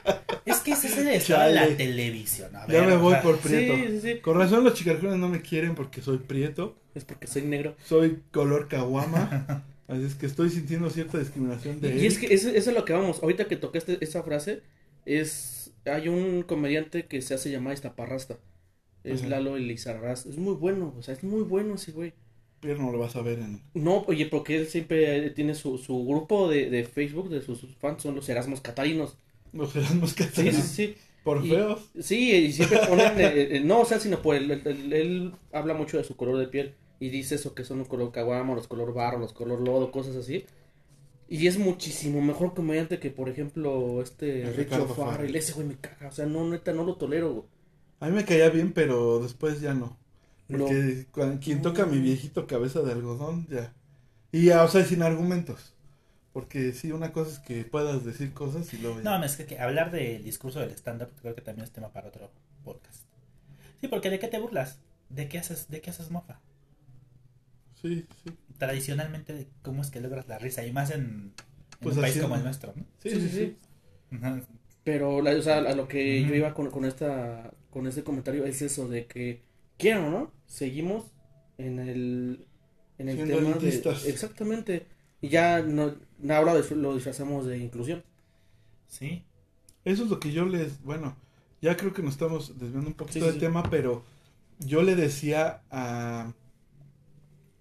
a... Es que ese es el estado de la televisión. A ya ver, me o voy sea, por prieto. Sí, sí, sí. Con razón los chicarcones no me quieren porque soy prieto. Es porque soy negro. Soy color caguama. Así es que estoy sintiendo cierta discriminación de Y es Eric. que eso, eso es lo que vamos. Ahorita que toqué este- esa frase, es hay un comediante que se hace llamar Estaparrasta. Es Ajá. Lalo Elizarraz. Es muy bueno, o sea, es muy bueno ese güey. Pero no lo vas a ver en... No, oye, porque él siempre tiene su, su grupo de, de Facebook de sus, sus fans, son los Erasmos Catarinos. Los Erasmus Sí, Catalanes. sí, sí. Por Y- feos. Sí, y siempre ponen, eh, eh, no, o sea, sino por el, el- el- él habla mucho de su color de piel y dice eso que son un color caguama, los color barro, los color lodo, cosas así. Y es muchísimo mejor comediante que, por ejemplo, este El Richo Farrell. Ese güey me caga, o sea, no, neta, no lo tolero. güey. A mí me caía bien, pero después ya no. No. Porque cuan- quien toca a mi viejito cabeza de algodón, ya. Y ya, o sea, sin argumentos. Porque sí, una cosa es que puedas decir cosas y luego ya. No, es que, que hablar del discurso del stand-up creo que también es tema para otro podcast. Sí, porque ¿de qué te burlas? ¿De qué haces, de qué haces mofa? Sí, sí. Tradicionalmente, ¿cómo es que logras la risa? Y más en, en Pues un país como el nuestro, ¿no? Sí, sí, sí. Ujú. Pero, la- o sea, a lo que yo iba con, con esta, con este comentario es eso de que, quieran o no, seguimos en el, en el Siendo tema de... Exactamente. Y ya no, ahora dis- lo disfrazamos de inclusión. Sí. Eso es lo que yo les. Bueno, ya creo que nos estamos desviando un poquito Sí, sí, del sí. tema, pero yo le decía a, a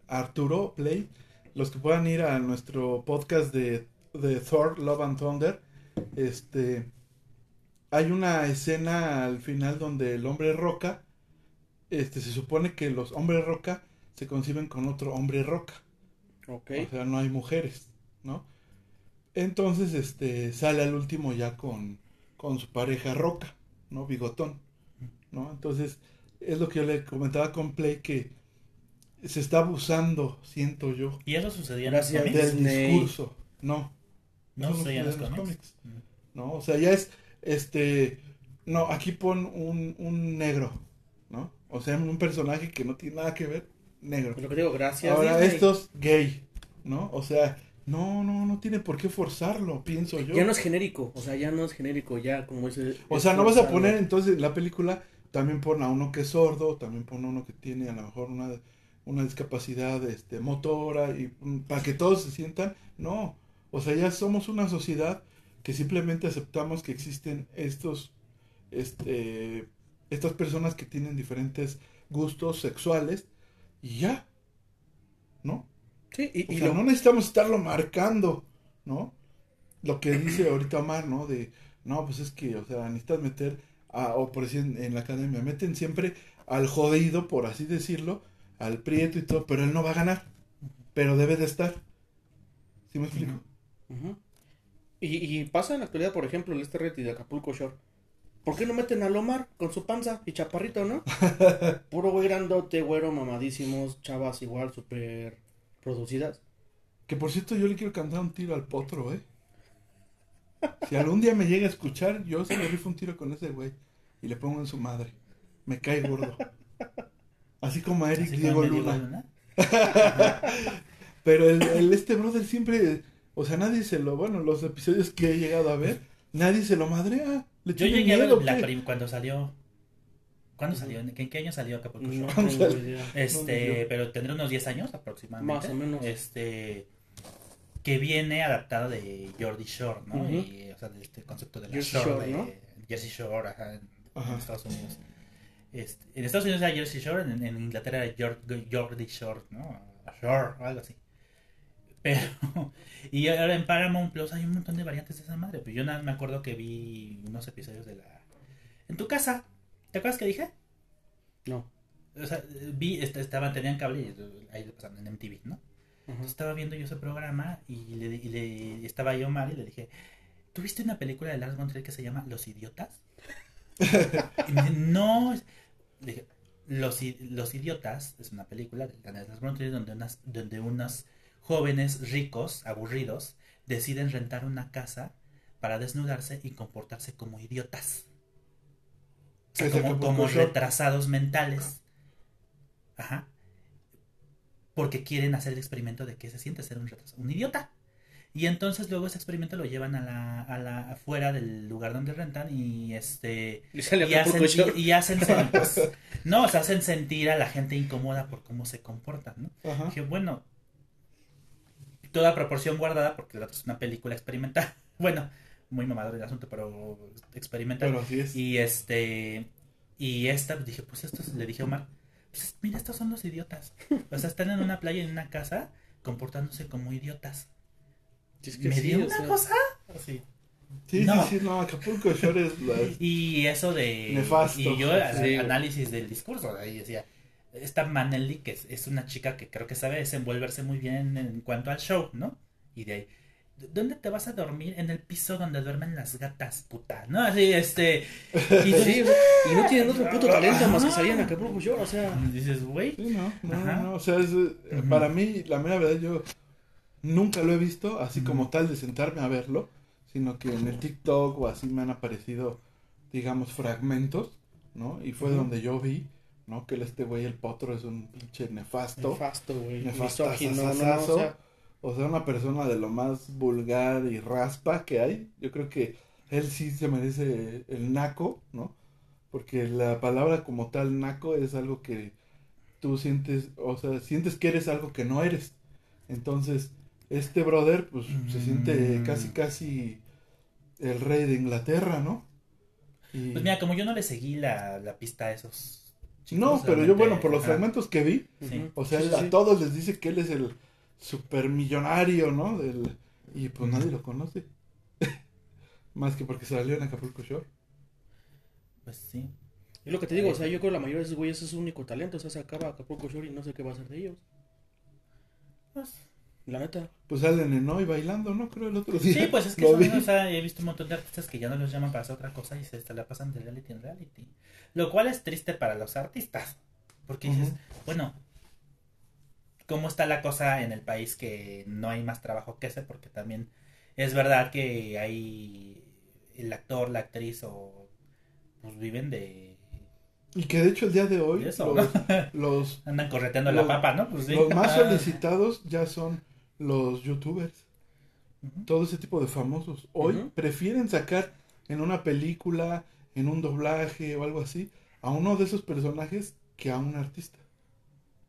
Arturo Play, los que puedan ir a nuestro podcast de, de Thor, Love and Thunder, este. Hay una escena al final donde el hombre roca, este, se supone que los hombres roca se conciben con otro hombre roca. Ok. O sea, no hay mujeres, ¿no? Entonces, este, sale al último ya con, con su pareja Roca, ¿no? Bigotón, ¿no? Entonces, es lo que yo le comentaba con Play que se está abusando, siento yo, ¿Y eso sucedía en Gracias. los cómics? del discurso. No, No sucedía en los cómics. ¿no? O sea, ya es, este, no, aquí pon un, un negro, ¿no? O sea, un personaje que no tiene nada que ver, negro. Lo que digo, gracias. Ahora Disney. estos gay, ¿no? O sea, no, no, no tiene por qué forzarlo, pienso yo. Ya no es genérico, o sea, ya no es genérico, ya como ese... o sea, no vas a poner entonces en la película, también pon a uno que es sordo, también pon a uno que tiene a lo mejor una, una discapacidad este, motora, y mm, para que todos se sientan, no. O sea, ya somos una sociedad que simplemente aceptamos que existen estos, este, estas personas que tienen diferentes gustos sexuales y ya, ¿no? Sí, y, O y sea, lo- no necesitamos estarlo marcando, ¿no? Lo que dice ahorita Omar, ¿no? De, no, pues es que, o sea, necesitas meter, a, o por decir en, en la academia, meten siempre al jodido, por así decirlo, al prieto y todo, pero él no va a ganar, pero debe de estar. ¿Sí me explico? Y, y pasa en la actualidad, por ejemplo, el este reality de Acapulco Shore. ¿Por qué no meten a Lomar con su panza y chaparrito, no? Puro güey grandote, güero, mamadísimos, chavas igual, súper producidas. Que por cierto, yo le quiero cantar un tiro al potro, ¿eh? Si algún día me llega a escuchar, yo se le rifo un tiro con ese güey y le pongo en su madre. Me cae gordo. Así como a Eric Así Diego Luna. Diego Luna. Pero el, el- este brother siempre, o sea, nadie se lo, bueno, los episodios que he llegado a ver, nadie se lo madrea. ¿Le Yo llegué a ver la prim- cuando salió. ¿Cuándo salió? ¿En qué, en qué año salió Acapulco No. Este, pero tendrá unos 10 años aproximadamente. Más o menos. Este, que viene adaptado de Jordi Shore, ¿no? Y, o sea, de este concepto de la Jersey Shore, Shore, de ¿no? Jersey Shore, ajá, en. Estados Unidos. Este, en Estados Unidos era Jersey Shore, en, en Inglaterra era Jor- Jordi Shore, ¿no? Shore, o algo así. Pero, y ahora en Paramount Plus hay un montón de variantes de esa madre. Pues yo nada me acuerdo que vi unos episodios de la. En tu casa. ¿Te acuerdas que dije? No. O sea, vi, est- estaban, tenían cable y ahí lo pasaban en MTV, ¿no? Entonces estaba viendo yo ese programa y le, y le- estaba yo Omar y le dije, ¿tuviste una película de Lars von Trier que se llama Los Idiotas? y me dice, no. Dije, Los, Los Idiotas es una película de Trier donde, unas, donde unos jóvenes ricos, aburridos, deciden rentar una casa para desnudarse y comportarse como idiotas. O sea, Es como, como retrasados mentales. Ajá. Porque quieren hacer el experimento de qué se siente ser un retrasado, un idiota. Y entonces luego ese experimento lo llevan a la, a la afuera del lugar donde rentan y este Y y hacen, y, y hacen pues, no, o sea, hacen sentir a la gente incómoda por cómo se comportan, ¿no? Ajá. Dije, bueno, toda proporción guardada, porque es una película experimental. Bueno, muy mamador el asunto, pero experimental. Pero así es. Y este, y esta, pues, dije, pues estos, le dije a Omar, pues mira, estos son los idiotas. O sea, están en una playa, en una casa, comportándose como idiotas. Si es que Me sí, dio una sea, cosa. Así. Sí, No. sí, sí, no, Acapulco Shore es la... Y eso de. Nefasto. Y yo, a- Sí. análisis del discurso, ahí decía. Esta Manelli, que es, es una chica que creo que sabe desenvolverse muy bien en cuanto al show, ¿no? Y de ahí. ¿Dónde te vas a dormir? En el piso donde duermen las gatas, puta, ¿no? Así, este. Y tú Sí, y no tienen otro puto talento más que salir en Acapulco Shore, o sea. dices, güey. Sí, no, no, Ajá. no, o sea, es, eh, para mí, la mera verdad, yo nunca lo he visto, así como tal de sentarme a verlo, sino que en el TikTok o así me han aparecido, digamos, fragmentos, ¿no? Y fue donde yo vi, ¿no? Que este güey, el potro, es un pinche nefasto. Nefasto, güey. Nefasto, asasazo. o sea, O sea, una persona de lo más vulgar y raspa que hay. Yo creo que él sí se merece el naco, ¿no? Porque la palabra como tal naco es algo que tú sientes, o sea, sientes que eres algo que no eres. Entonces, este brother, pues, se siente Mm. casi, casi el rey de Inglaterra, ¿no? Y- Pues mira, como yo no le seguí la, la pista a esos chicos. no, pero yo, bueno, por los ajá. fragmentos que vi, Sí. o sea, Sí, él sí, a sí. todos les dice que él es el supermillonario, ¿no? Del, y pues nadie lo conoce. Más que porque salió en Acapulco Shore. Pues sí. Es lo que te digo, o sea, yo creo que la mayoría de esos güeyes es su único talento, o sea, se acaba Acapulco Shore y no sé qué va a hacer de ellos. Pues, La neta. Pues salen en hoy bailando, ¿no? Creo el otro día. Sí, pues es que son, vi. o sea, he visto un montón de artistas que ya no los llaman para hacer otra cosa y se, la pasan de reality en reality. Lo cual es triste para los artistas. Porque dices, bueno, ¿cómo está la cosa en el país que no hay más trabajo que ese? Porque también es verdad que hay el actor, la actriz o pues viven de Y que de hecho el día de hoy eso, los, ¿no? los, Andan correteando la papa, ¿no? Pues sí. los más solicitados ya son los youtubers. Todo ese tipo de famosos. Hoy prefieren sacar en una película, en un doblaje o algo así, a uno de esos personajes que a un artista.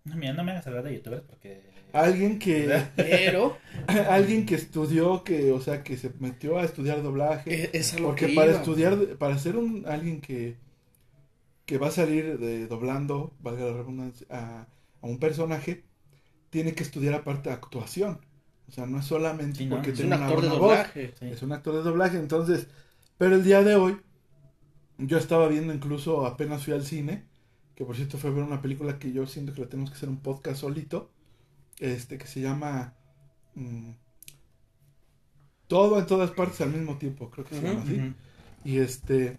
No, mira, no me hagas hablar de youtubers porque... Alguien que Pero alguien que estudió que o sea que se metió a estudiar doblaje es, es lo porque que para iba. estudiar para ser un alguien que que va a salir de doblando valga la redundancia a, a un personaje tiene que estudiar aparte actuación o sea no es solamente Sí, ¿no? porque Es Es un tenga una actor de voz doblaje. Sí. es un actor de doblaje entonces pero el día de hoy yo estaba viendo incluso apenas fui al cine que por cierto fue a ver una película que yo siento que la tenemos que hacer un podcast solito este que se llama mm, todo en todas partes al mismo tiempo creo que se llama así y este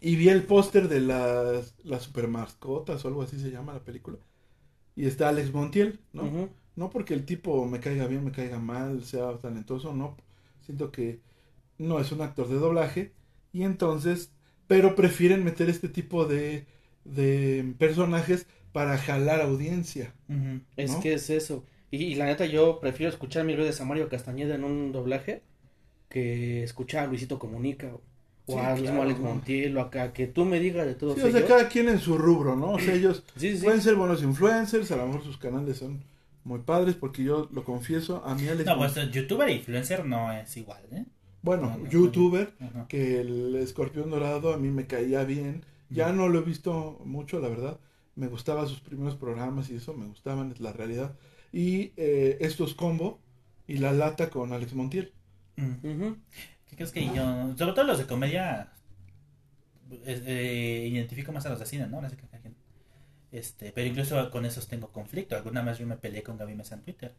y vi el póster de las las super mascotas o algo así se llama la película y está Alex Montiel no no porque el tipo me caiga bien, me caiga mal, sea talentoso, no. Siento que no es un actor de doblaje. Y entonces, pero prefieren meter este tipo de, de personajes para jalar audiencia. Es ¿no? que es eso. Y, y la neta, yo prefiero escuchar mil veces a Mario Castañeda en un doblaje que escuchar a Luisito Comunica o, Sí, claro, Alex ¿no? Montiel, o acá, que tú me digas de todos Sí, o sea, cada quien en su rubro, ¿no? O sea, ellos Sí, sí, sí. pueden ser buenos influencers, a lo mejor sus canales son muy padres, porque yo lo confieso, a mí Alex No, pues youtuber e influencer no es igual, ¿eh? bueno, no, no, youtuber, Ajá. que el escorpión dorado a mí me caía bien, ya no lo he visto mucho, la verdad, me gustaban sus primeros programas y eso, me gustaban, es la realidad, y eh, estos combo y la lata con Alex Montiel. Mm. Ujú. ¿Qué crees que yo, sobre todo los de comedia, eh, identifico más a los de cine, ¿no? Que. Este, pero incluso con esos tengo conflicto. Alguna vez yo me peleé con Gaby Mesa en Twitter.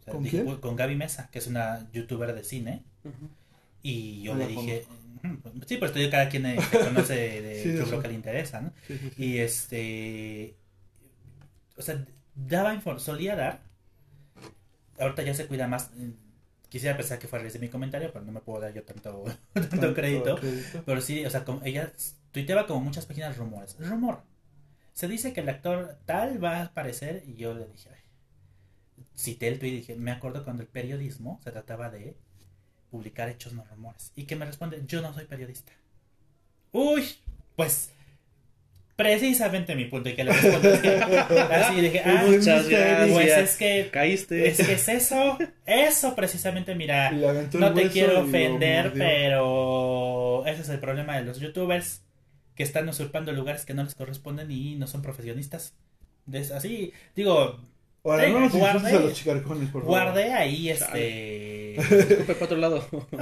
O sea, ¿Con dije, quién? Con Gaby Mesa, que es una youtuber de cine. Y yo No le dije, "Ujú, sí, pues estoy cada quien eh, que conoce de, Sí, lo que le interesa, ¿no? Sí, sí, sí. Y este, o sea, daba solía dar. Ahorita ya se cuida más. Quisiera pensar que fue a raíz de mi comentario, pero no me puedo dar yo tanto, tanto, Tanto crédito. crédito. Pero sí, o sea, como ella tuiteaba como muchas páginas rumores. Rumor. Se dice que el actor tal va a aparecer y yo le dije, ay. Cité el tweet y dije, me acuerdo cuando el periodismo se trataba de publicar hechos no rumores. Y que me responde, yo no soy periodista. Uy, pues precisamente mi punto y que le respondo es que así dije, ah, Muchas gracias. pues es que Caíste. es que es eso, eso precisamente, mira, no te quiero ofender, pero ese es el problema de los youtubers que están usurpando lugares que no les corresponden y no son profesionistas. Así, digo, Ahora, Sí, no nos guardé- insultes a los chicarcones, por favor. guardé ahí este... Disculpe, para otro lado. No,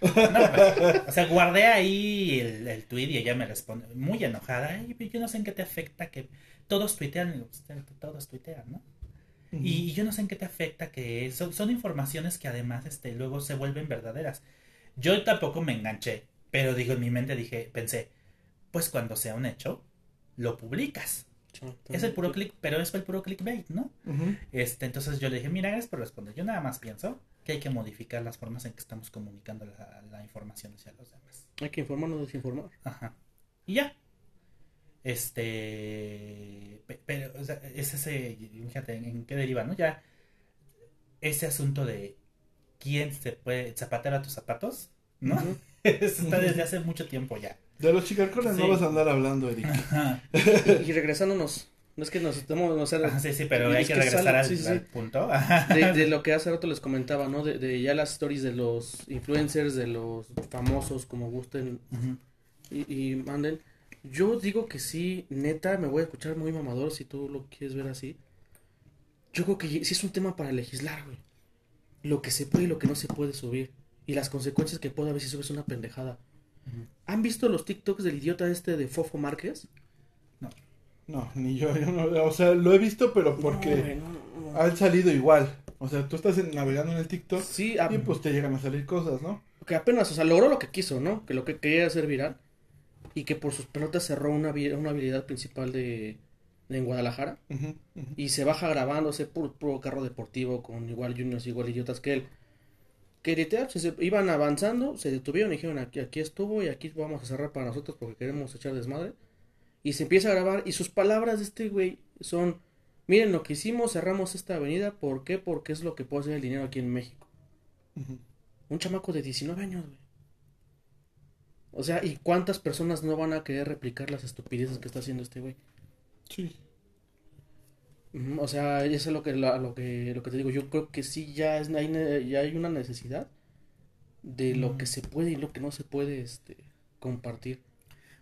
pues, o sea, guardé ahí el, el tweet y ella me responde muy enojada. "Ay, pero yo no sé en qué te afecta que todos tuitean. "Pues, Todos tuitean, ¿no? Y yo no sé en qué te afecta que son, son informaciones que además este, luego se vuelven verdaderas. Yo tampoco me enganché, pero digo, en mi mente dije, pensé, pues cuando sea un hecho, lo publicas. Es el puro click, pero es el puro clickbait, ¿no? Este, entonces yo le dije, mira, gracias por responder. Yo nada más pienso que hay que modificar las formas en que estamos comunicando la, la información hacia los demás. Hay que informar, no desinformar. Ajá. Y ya. Este. pe- Pero, o sea, es ese. Fíjate, ¿en, en qué deriva, no? Ya. Ese asunto de quién se puede zapatear a tus zapatos, ¿no? Está desde hace mucho tiempo ya. De los chicarcones Sí. no vas a andar hablando, Eric. Ajá. Y regresándonos, no es que nos estemos, no sé, Ajá, sí, sí, pero hay que que regresar sale- al, sí, sí, sí. al punto. De, de lo que hace rato les comentaba, ¿no? De, de ya las stories de los influencers, de los famosos, como gusten y, y manden. Yo digo que sí, neta, me voy a escuchar muy mamador si tú lo quieres ver así. Yo creo que sí es un tema para legislar, güey. Lo que se puede y lo que no se puede subir. Y las consecuencias que puede haber si subes una pendejada. ¿Han visto los TikToks del idiota este de Fofo Márquez? No, ni yo, yo no, o sea, lo he visto, pero porque no, no, han salido igual. O sea, tú estás navegando en el TikTok Sí, a- y pues te llegan a salir cosas, ¿no? que apenas, o sea, logró lo que quiso, ¿no? Que lo que quería hacer viral. Y que por sus pelotas cerró una, una habilidad principal de, de en Guadalajara. Y se baja grabándose puro, puro carro deportivo con igual juniors, igual idiotas que él. Que literal, se, se iban avanzando, se detuvieron y dijeron, aquí, aquí estuvo y aquí vamos a cerrar para nosotros porque queremos echar desmadre. Y se empieza a grabar y sus palabras de este güey son, miren lo que hicimos, cerramos esta avenida, ¿por qué? Porque es lo que puede hacer el dinero aquí en México. Un chamaco de 19 años, güey. O sea, ¿y cuántas personas no van a querer replicar las estupideces que está haciendo este güey? Sí. O sea, eso es lo que, la- lo que, lo que te digo. Yo creo que sí ya, es, hay, ya hay una necesidad de lo que se puede y lo que no se puede este, compartir.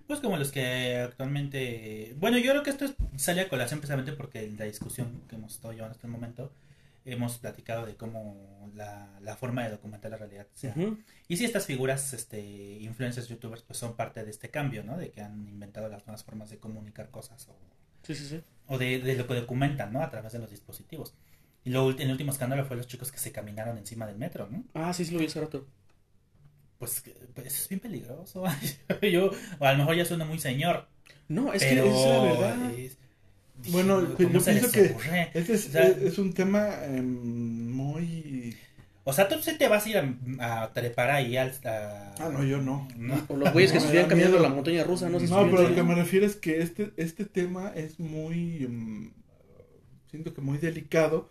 Pues como los que actualmente... Bueno, yo creo que esto es- sale a colación precisamente porque en la discusión que hemos estado llevando hasta el momento hemos platicado de cómo la, la forma de documentar la realidad sea. Y si estas figuras, este, influencers, youtubers, pues son parte de este cambio, ¿no? De que han inventado las nuevas formas de comunicar cosas o, Sí, sí, sí. o de, de lo que documentan, ¿no? A través de los dispositivos. Y lo, el último escándalo fue los chicos que se caminaron encima del metro, ¿no? Ah, sí, sí lo vi hace rato. Pues, que- pues eso es bien peligroso. Yo, o a lo mejor ya suena muy señor. No, es pero que es la verdad. es- dije, Bueno, ¿cómo yo pienso que ocurre? Este es, O sea- es- es un tema em, muy... O sea, tú sí te vas a ir a, a trepar ahí al... a- Ah, no, yo no. ¿no? O los güeyes que No, estuvieran caminando miedo. la montaña rusa, ¿no? Se No, pero lo que me refiero es que este, este tema es muy, em, siento que muy delicado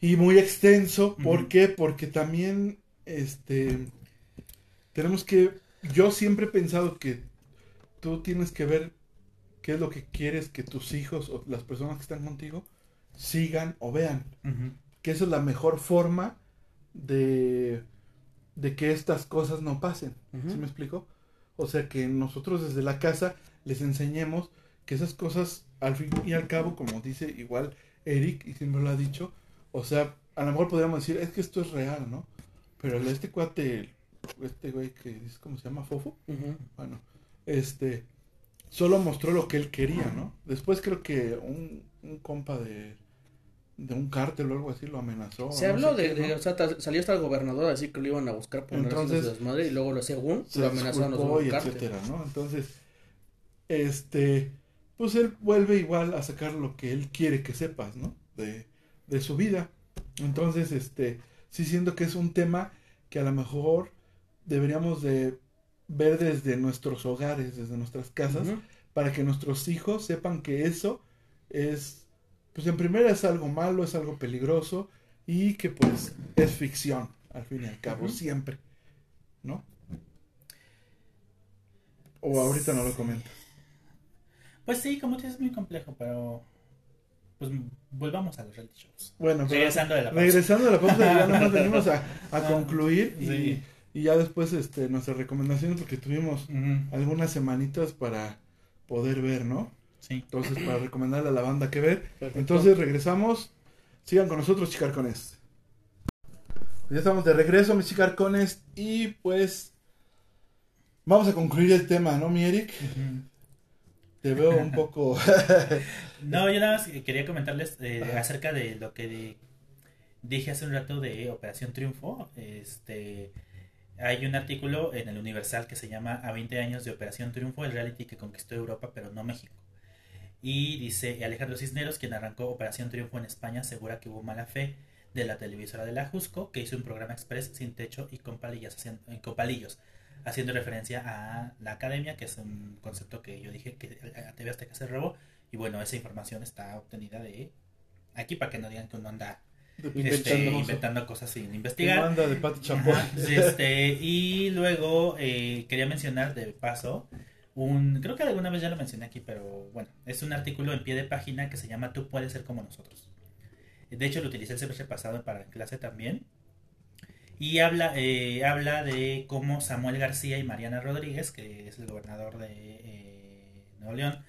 y muy extenso. ¿Por qué? Porque también, este, tenemos que yo siempre he pensado que tú tienes que ver qué es lo que quieres que tus hijos o las personas que están contigo sigan o vean. Que esa es la mejor forma de, de que estas cosas no pasen. ¿Sí me explico? O sea, que nosotros desde la casa les enseñemos que esas cosas, al fin y al cabo, como dice igual Eric, y siempre lo ha dicho, o sea, a lo mejor podríamos decir, es que esto es real, ¿no? Pero este cuate, este güey que es, ¿cómo se llama? Fofo. Bueno, este, solo mostró lo que él quería, ¿no? Después creo que un, un compa de, de un cártel o algo así lo amenazó. Se no habló de, qué, de- ¿no? o sea, salió hasta el gobernador así que lo iban a buscar por Entonces, Entonces, desmadre y luego lo según se lo amenazaron los y cártel. etcétera, ¿no? Entonces, este, pues él vuelve igual a sacar lo que él quiere que sepas, ¿no? De, de su vida. Entonces, este, sí siento que es un tema que a lo mejor deberíamos de ver desde nuestros hogares, desde nuestras casas, para que nuestros hijos sepan que eso es, pues en primera es algo malo, es algo peligroso y que pues es ficción, al fin y al cabo, siempre, ¿no? O ahorita no lo comentas. Pues sí, como dices, es muy complejo, pero pues volvamos a los reality shows. Bueno, Regresando de la pausa. regresando de la pausa, ya nomás venimos a, a concluir y, sí. Y ya después este, nuestras recomendaciones porque tuvimos algunas semanitas para poder ver, ¿no? Sí. Entonces, para recomendarle a la banda que ver. Perfecto. Entonces, regresamos. Sigan con nosotros, chicarcones. Ya estamos de regreso, mis chicarcones. Y pues, vamos a concluir el tema, ¿no, mi Eric? Te veo un poco. No, yo nada más quería comentarles eh, acerca de lo que de- dije hace un rato de Operación Triunfo. Este, hay un artículo en el Universal que se llama A 20 años de Operación Triunfo, el reality que conquistó Europa pero no México. Y dice Alejandro Cisneros, quien arrancó Operación Triunfo en España, asegura que hubo mala fe de la televisora de la Jusco, que hizo un programa express sin techo y con palillas, palillos, haciendo referencia a la academia, que es un concepto que yo dije que a TV Azteca se robó. Y bueno, esa información está obtenida de aquí para que no digan que uno anda este, Inventando. cosas sin investigar. de este, y luego eh, quería mencionar de paso un, creo que alguna vez ya lo mencioné aquí, pero bueno, es un artículo en pie de página que se llama Tú puedes ser como nosotros. De hecho, lo utilicé el semestre pasado para clase también. Y habla, eh, habla de cómo Samuel García y Mariana Rodríguez, que es el gobernador de eh, Nuevo León,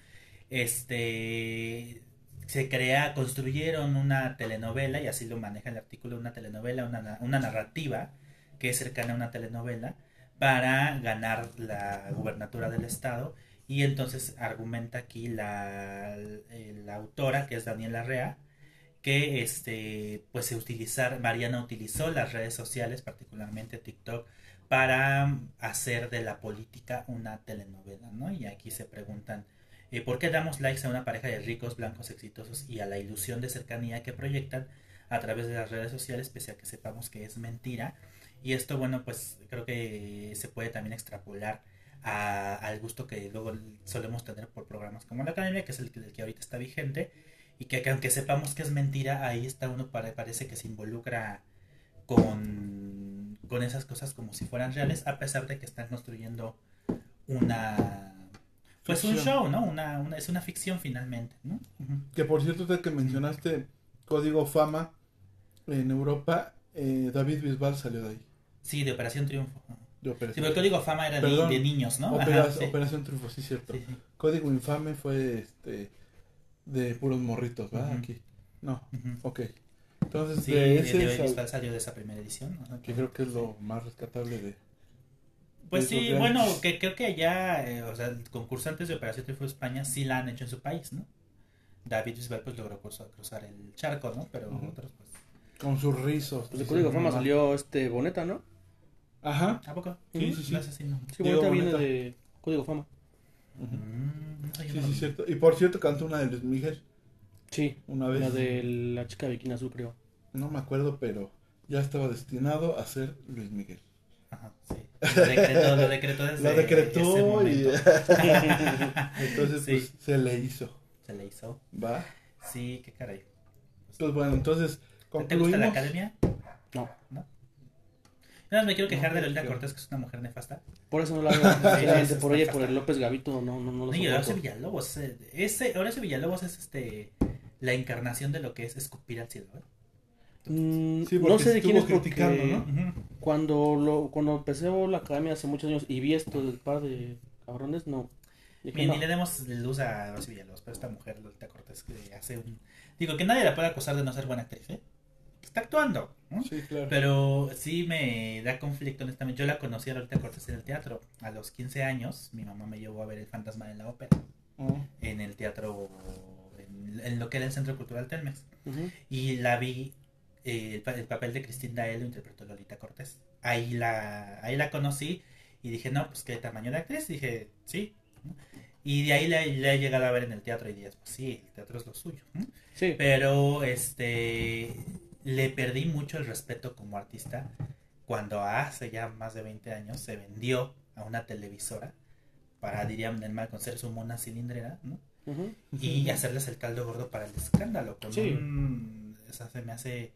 este se crea, construyeron una telenovela, y así lo maneja el artículo, una telenovela, una, na- una narrativa que es cercana a una telenovela, para ganar la gubernatura del estado. Y entonces argumenta aquí la, la autora, que es Daniela Rea, que este, pues utilizar, Mariana utilizó las redes sociales, particularmente TikTok, para hacer de la política una telenovela, ¿no? Y aquí se preguntan, eh, ¿por qué damos likes a una pareja de ricos, blancos, exitosos y a la ilusión de cercanía que proyectan a través de las redes sociales, pese a que sepamos que es mentira? Y esto, bueno, pues creo que se puede también extrapolar al gusto que luego solemos tener por programas como la Academia, que es el, que- el que ahorita está vigente, y que, que aunque sepamos que es mentira, ahí está uno, para, parece que se involucra con, con esas cosas como si fueran reales, a pesar de que están construyendo una... Pues un show, ¿no? Una, una, es una ficción finalmente, ¿no? Ujú. Que por cierto, usted que mencionaste Código Fama en Europa, eh, David Bisbal salió de ahí. Sí, de Operación Triunfo. De Sí, Operación, pero el código fama era de, Perdón. de niños, ¿no? Opera- Ajá, sí. Operación Triunfo, sí, cierto. Sí, sí. Código Infame fue este de puros morritos, ¿verdad? Ujú. Aquí. No, Ujú. ok. Entonces, Sí, de de ese de sal- salió de esa primera edición. ajá. que creo que es lo más rescatable de... Pues sí, bueno, que creo que ya, eh, o sea, concursantes de Operación Triunfo España sí la han hecho en su país, ¿no? David Bisbal pues logró cruzar, cruzar el charco, ¿no? Pero otros pues... Con sus rizos. Pues de Código Fama salió este Boneta, ¿no? Ajá. ¿A poco? Sí, sí, sí. No no. Sí, Diego Boneta viene de Código Fama. Ujú. Mm, no yo Sí, no sí, cierto. Y por cierto, cantó una de Luis Miguel Sí, una vez. la de la chica bikini azul, creo. No me acuerdo, pero ya estaba destinado a ser Luis Miguel. Ajá, sí. Lo decretó, lo decretó desde ese decretó y entonces Sí. pues se le hizo. Se le hizo. ¿Va? Sí, qué caray. Pues bueno, entonces ¿Te gusta la academia? No. ¿No? Nada más me quiero quejar No, de Lolita. Cortés, que es una mujer nefasta. Por eso no la veo. Sí, por ella, por el. López Gavito, no, no, no lo No, y Horacio. Villalobos. eh, Ese, Horacio Villalobos es este la encarnación de lo que es escupir al cielo. ¿eh? Mm, Sí, no sé de quién es porque criticando, ¿no? Ujú. Cuando lo cuando empecé la academia hace muchos años y vi esto del par de cabrones, no. Ni, no. ni le demos luz a Horacio Villalobos, pero esta mujer, Lolita Cortés, que hace un. Digo, que nadie la puede acusar de no ser buena actriz, ¿eh? Está actuando. ¿no? Sí, claro. Pero sí me da conflicto, honestamente. Yo la conocí a Lolita Cortés en el teatro. A los 15 años, mi mamá me llevó a ver El Fantasma de la Ópera Oh, en el teatro, en, en lo que era el Centro Cultural Telmex. Y la vi, eh, el, el papel de Cristina Dael lo interpretó Lolita Cortés. Ahí la, ahí la conocí y dije, no, pues qué tamaño de actriz. Dije, sí. ¿no? Y de ahí la, la he llegado a ver en el teatro y dije, pues sí, el teatro es lo suyo. ¿no? Sí. Pero este le perdí mucho el respeto como artista cuando hace ya más de 20 años se vendió a una televisora para, dirían el mal con ser su mona cilindrera, ¿no? Y hacerles el caldo gordo para el escándalo. Con Sí. un- o sea, se me hace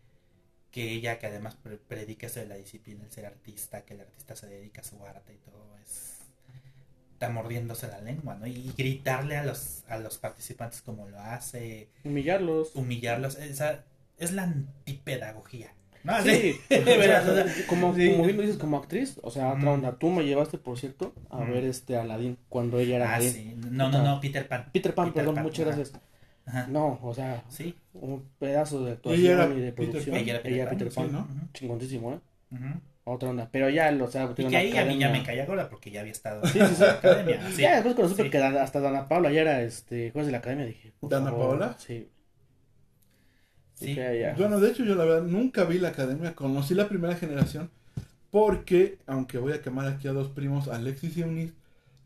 que ella, que además pre- predica eso de la disciplina, el ser artista, que el artista se dedica a su arte y todo, es está mordiéndose la lengua, ¿no? Y gritarle a los a los participantes como lo hace, Humillarlos. humillarlos, esa es la antipedagogía. ¿no? Sí, de o sea, verdad, o sea, como, sí. como bien lo dices, como actriz, o sea, otra onda. Tú me llevaste, por cierto, a Mm. ver este Aladdin cuando ella era Ah, Aladdin. sí. No, no, no, Peter Pan. Peter Pan, Peter perdón, Pan, muchas gracias. Ajá. No, o sea, Sí. un pedazo de ella actuación era y de Peter producción. Pan. Ella era Peter Pan, Peter sí, Pan. ¿no? Ujú, Chingoncísimo, ¿eh? Otra onda. Pero ya, o sea, Y que ahí a mí ya me caía gorda porque ya había estado Sí, sí, en la academia. sí. Ya después cuando supe Sí. que Dan- hasta Dana Paula ya era este juez de la academia, dije. ¿Dana favor, Paola? Sí. Sí. Bueno, de hecho yo la verdad nunca vi la academia, conocí la primera generación porque, aunque voy a quemar aquí a dos primos, Alexis y Eunice,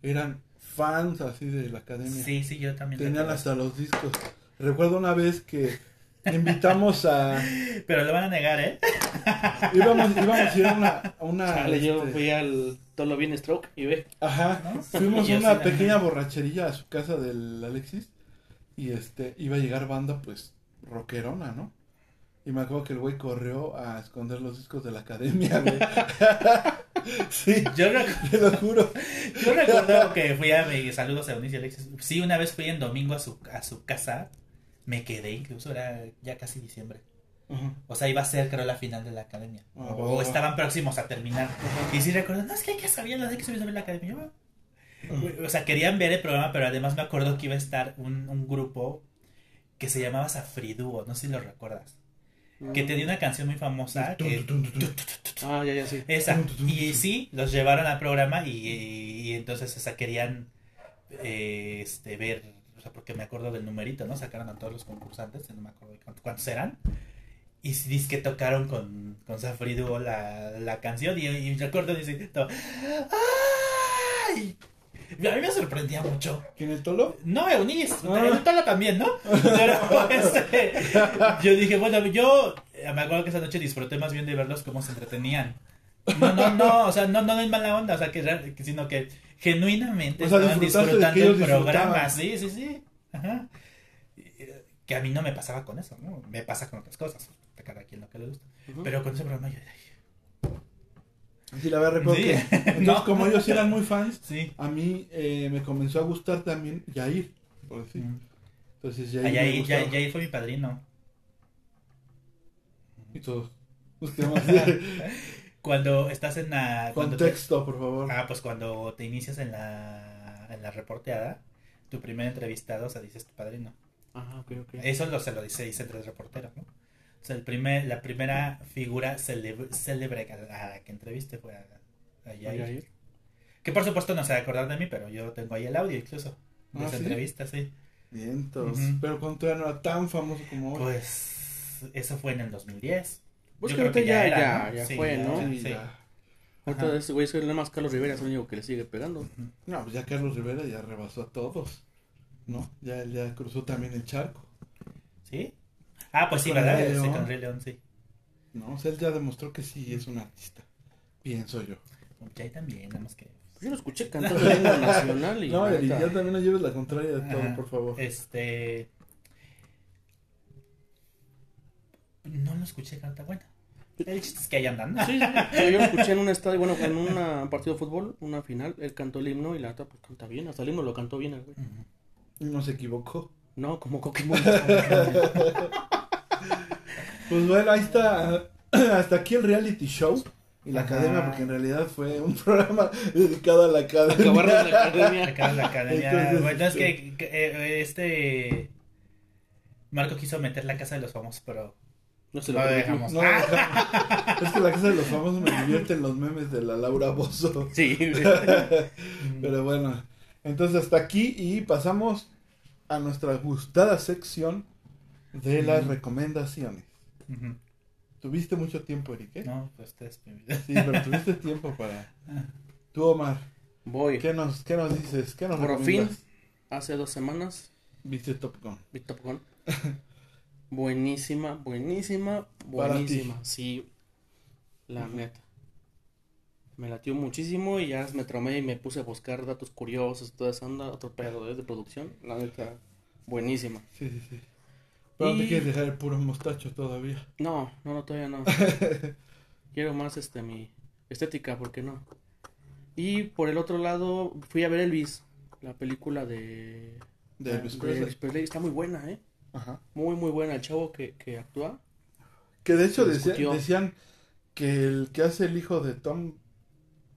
eran fans así de la academia. Sí, sí, yo también. Tenían hasta los discos. Recuerdo una vez que invitamos a... Pero lo van a negar, ¿eh? íbamos, íbamos a ir a una... a una Chale, yo este, fui al todo lo bien stroke y ve. Ajá, ¿No? fuimos a una pequeña borrachería a su casa del Alexis y este iba a llegar banda pues rockerona, ¿no? Y me acuerdo que el güey corrió a esconder los discos de la academia, güey. sí, Yo, te lo juro. yo recuerdo que fui a mi saludos a Eunice y Alexis. Sí, una vez fui en domingo a su, a su casa. Me quedé, incluso era ya casi diciembre. O sea, iba a ser, creo, la final de la academia. Ah, o, estaban próximos a terminar. Y sí recuerdo, no, es que hay que saber lo de que ver la academia. O sea, querían ver el programa, pero además me acuerdo que iba a estar un, un grupo que se llamaba Safriduo, no sé si lo recuerdas. Que tenía una canción muy famosa. Que. Ah, ya, ya, sí. esa. Y sí, los llevaron al programa y, y entonces o sea, querían eh, este, ver, o sea, porque me acuerdo del numerito, ¿no? Sacaron a todos los concursantes, no me acuerdo cuántos, cuántos eran. Y sí, dice que tocaron con, con Safriduo la, la canción y, y recuerdo dice, ¡ay! A mí me sorprendía mucho. ¿Quién el tolo? No, Eunice, Ah. el Tolo también, ¿no? Pero este, yo dije, bueno, yo me acuerdo que esa noche disfruté más bien de verlos cómo se entretenían. No, no, no, o sea, no, no en mala onda, o sea, que, sino que genuinamente O sea, estaban disfrutando el programa. Sí, sí, sí. Ajá. Eh, Que a mí no me pasaba con eso, ¿no? Me pasa con otras cosas, a cada quien lo que le gusta. Pero con ese programa yo dije, Sí, la verdad recuerdo Sí. que... Entonces, No. como ellos eran muy fans, sí. a mí eh, me comenzó a gustar también Yair, por decir. Mm. Entonces Ah, Yair me Yair, gustaba. Yair- Yair fue mi padrino. Y todos. Cuando estás en la... Cuando te- Contexto, por favor. Ah, pues cuando te inicias en la, en la reporteada, tu primer entrevistado, o sea, dices tu padrino. Ajá, ok, ok. Eso lo, se lo dice, dice entre los reporteros, ¿no? O sea, el primer, la primera figura célebre a la que entreviste fue a, a Yair. Yair. Que por supuesto no se va a acordar de mí, pero yo tengo ahí el audio incluso. De Ah, esa ¿sí? entrevista, sí. Vientos. Pero cuando todavía no era tan famoso como hoy. Pues eso fue en el 2010. Pues Yo que creo ahorita ya, era, ya, ¿no? ya Sí, fue, ya, ¿no? Sí, sí. ya. Ahorita ese güey es nada más Carlos Rivera, es el único que le sigue pegando. No, pues ya Carlos Rivera ya rebasó a todos. ¿No? Ya, él ya cruzó también el charco. ¿Sí? Ah, pues sí, Con el ¿verdad? Sí, León. con Rey León, sí. No, o sea, él ya demostró que sí es un artista. Pienso yo. Jay también, nada más que... Yo lo escuché cantar en lengua nacional y. No, y ya también no lleves la contraria de todo, Ajá. por favor. Este. No lo escuché canta buena. El chiste es que ahí andan. Sí, sí, sí. Yo lo escuché en un estadio, bueno, en un partido de fútbol, una final, él cantó el himno y la neta, pues canta bien. Hasta el himno lo cantó bien el güey. No se equivocó. No, como Pokémon. Pues bueno, ahí está. Hasta aquí el reality show. Y la Ajá. academia, porque en realidad fue un programa dedicado a la academia. Acabar de la academia. Acá en la academia. Entonces, bueno, es que, que, eh, este. Marco quiso meter la casa de los famosos, pero No se lo dejamos. No, es que la casa de los famosos me divierten los memes de la Laura Bozo. Sí. Pero bueno, entonces hasta aquí y pasamos a nuestra gustada sección de las Mm. Tuviste mucho tiempo, Eric, ¿eh? No, pues vida. Sí, pero tuviste tiempo para... Tú, Omar, Voy. ¿qué nos, qué nos dices? ¿Qué nos Por fin, hace dos semanas, Viste Top Gun. vi Top Gun. Buenísima, buenísima, Para ti. buenísima. Sí, la Ujú. neta. Me latió muchísimo y ya me traumé y me puse a buscar datos curiosos, toda esa onda, otro pedo ¿eh? de producción. La neta, buenísima. Sí, sí, sí. Pero no te Y- quieres dejar el puro mostacho todavía. No, no, no, todavía no. Quiero más este mi estética, ¿por qué no? Y por el otro lado, fui a ver Elvis, la película de, De Elvis de Presley. Elvis Presley. Está muy buena, ¿eh? Ajá. Muy, muy buena. El chavo que, que actúa. Que de hecho decía- decían que el que hace el hijo de Tom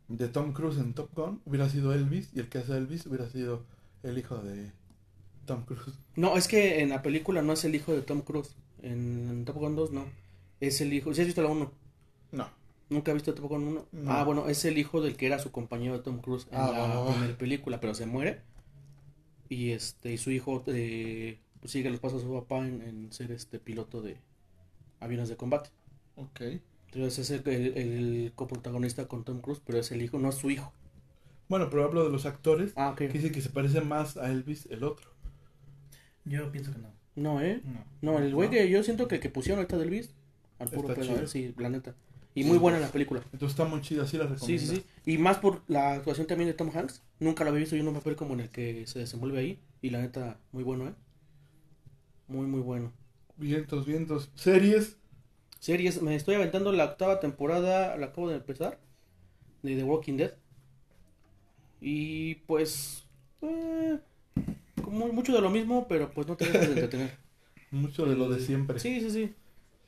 de Tom Cruise en Top Gun hubiera sido Elvis y el que hace Elvis hubiera sido el hijo de Tom Cruise. No, es que en la película no es el hijo de Tom Cruise. En, Top Gun 2 no. Es el hijo. ¿Sí has visto la 1? No. ¿Nunca has visto Top Gun 1? No. Ah, bueno, es el hijo del que era su compañero de Tom Cruise en Ah, la primera película, pero se muere. Y este y su hijo eh, pues sigue los pasos de su papá en, en ser este piloto de aviones de combate. Ok. Entonces es el, el, el coprotagonista con Tom Cruise, pero es el hijo, no es su hijo. Bueno, pero hablo de los actores Ah, que dicen que se parece más a Elvis el otro. Yo pienso que no. No, ¿eh? No. No, el güey ¿No? que yo siento que, que pusieron ahorita del Elvis, al puro Está pedo. ¿eh? Sí, la neta. Y Sí. muy buena la película. Entonces está muy chida, sí la Sí, recomiendo. sí, sí. Y más por la actuación también de Tom Hanks. Nunca lo había visto yo en un papel como en el que se desenvuelve ahí. Y la neta, muy bueno, ¿eh? Muy, muy bueno. Vientos, vientos. Series. Series, me estoy aventando la octava temporada, la acabo de empezar, de The Walking Dead. Y pues, eh, mucho de lo mismo, pero pues no te dejas de entretener. Mucho de lo de siempre. Sí, sí, sí.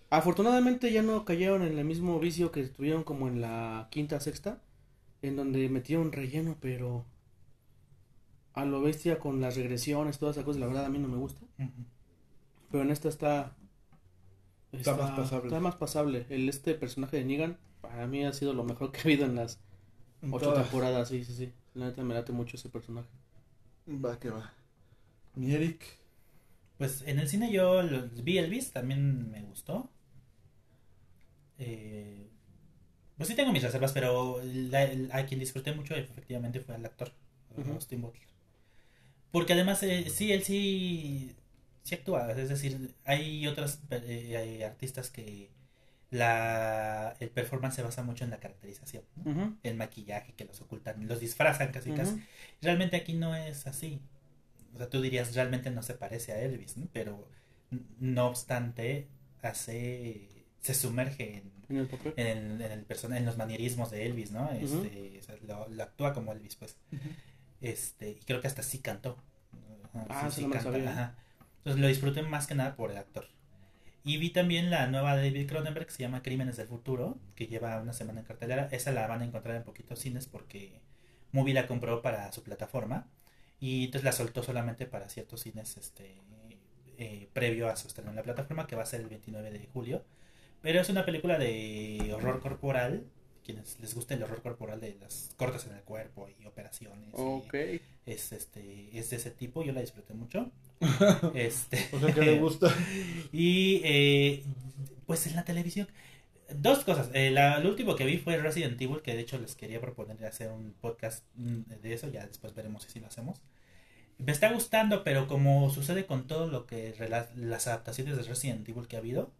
Afortunadamente ya no cayeron en el mismo vicio que estuvieron como en la quinta, sexta, en donde metieron relleno, pero a lo bestia con las regresiones, todas esas cosas, la verdad a mí no me gusta. Pero en esta está. Está más pasable. Está más pasable. El, este personaje de Negan, para mí ha sido lo mejor que ha habido en las En ocho todas. temporadas. Sí, sí, sí. La neta me late mucho ese personaje. Va que va. Mi Eric. Pues en el cine yo lo- vi Elvis, también me gustó. Eh, pues sí tengo mis reservas, pero la- a quien disfruté mucho efectivamente fue al actor, Ujú. Austin Butler. Porque además eh, sí, él sí, sí actúa, es decir, hay otros eh, artistas que la, el performance se basa mucho en la caracterización, ¿no? El maquillaje que los ocultan, los disfrazan casi casi. Realmente aquí no es así. O sea, tú dirías, realmente no se parece a Elvis, ¿no? Pero no obstante, hace, se sumerge en, En el papel. en, el, en, el persona, en los manierismos de Elvis, ¿no? Este, o sea, lo, lo actúa como Elvis, pues. Este, y creo que hasta sí cantó. Ah, no me lo canta, sabía. ajá. Entonces lo disfruté más que nada por el actor. Y vi también la nueva de David Cronenberg que se llama Crímenes del Futuro, que lleva una semana en cartelera. Esa la van a encontrar en poquitos cines porque Movie la compró para su plataforma y entonces la soltó solamente para ciertos cines este eh, previo a su estreno en la plataforma que va a ser el 29 de julio. Pero es una película de horror corporal, quienes les gusta el horror corporal de las cortes en el cuerpo y operaciones. y Ok. es este es de ese tipo, yo la disfruté mucho. este O sea que le gusta. y eh, pues en la televisión, dos cosas. Eh, la, lo último que vi fue Resident Evil, que de hecho les quería proponer hacer un podcast mm, de eso, ya después veremos si lo hacemos. Me está gustando, pero como sucede con todo lo que las adaptaciones de Resident Evil que ha habido,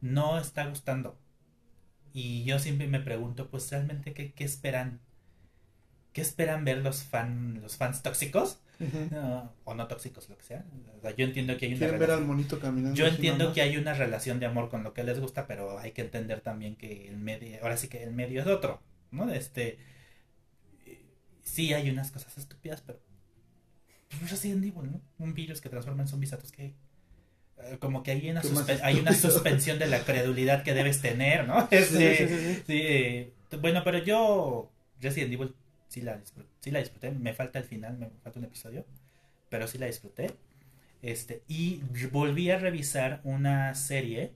no está gustando. Y yo siempre me pregunto, pues realmente, ¿qué, qué esperan? ¿Qué esperan ver los, fan, los fans tóxicos? O no tóxicos, lo que sea. O sea, yo entiendo que hay una Quieren ver al relación- monito caminando. Yo entiendo que hay una relación de amor con lo que les gusta, pero hay que entender también que el medio, ahora sí que el medio es otro, ¿no? Este, sí hay unas cosas estúpidas, pero pues Resident Evil, ¿no? Un virus que transforma en zombies a tus que eh, como que hay una, ¿Qué más suspe- hay una suspensión de la credulidad que debes tener, ¿no? Este, sí, sí, sí. sí, bueno, pero yo Resident Evil sí la, disfruté, sí la disfruté, me falta el final, me falta un episodio, pero sí la disfruté. Este, y volví a revisar una serie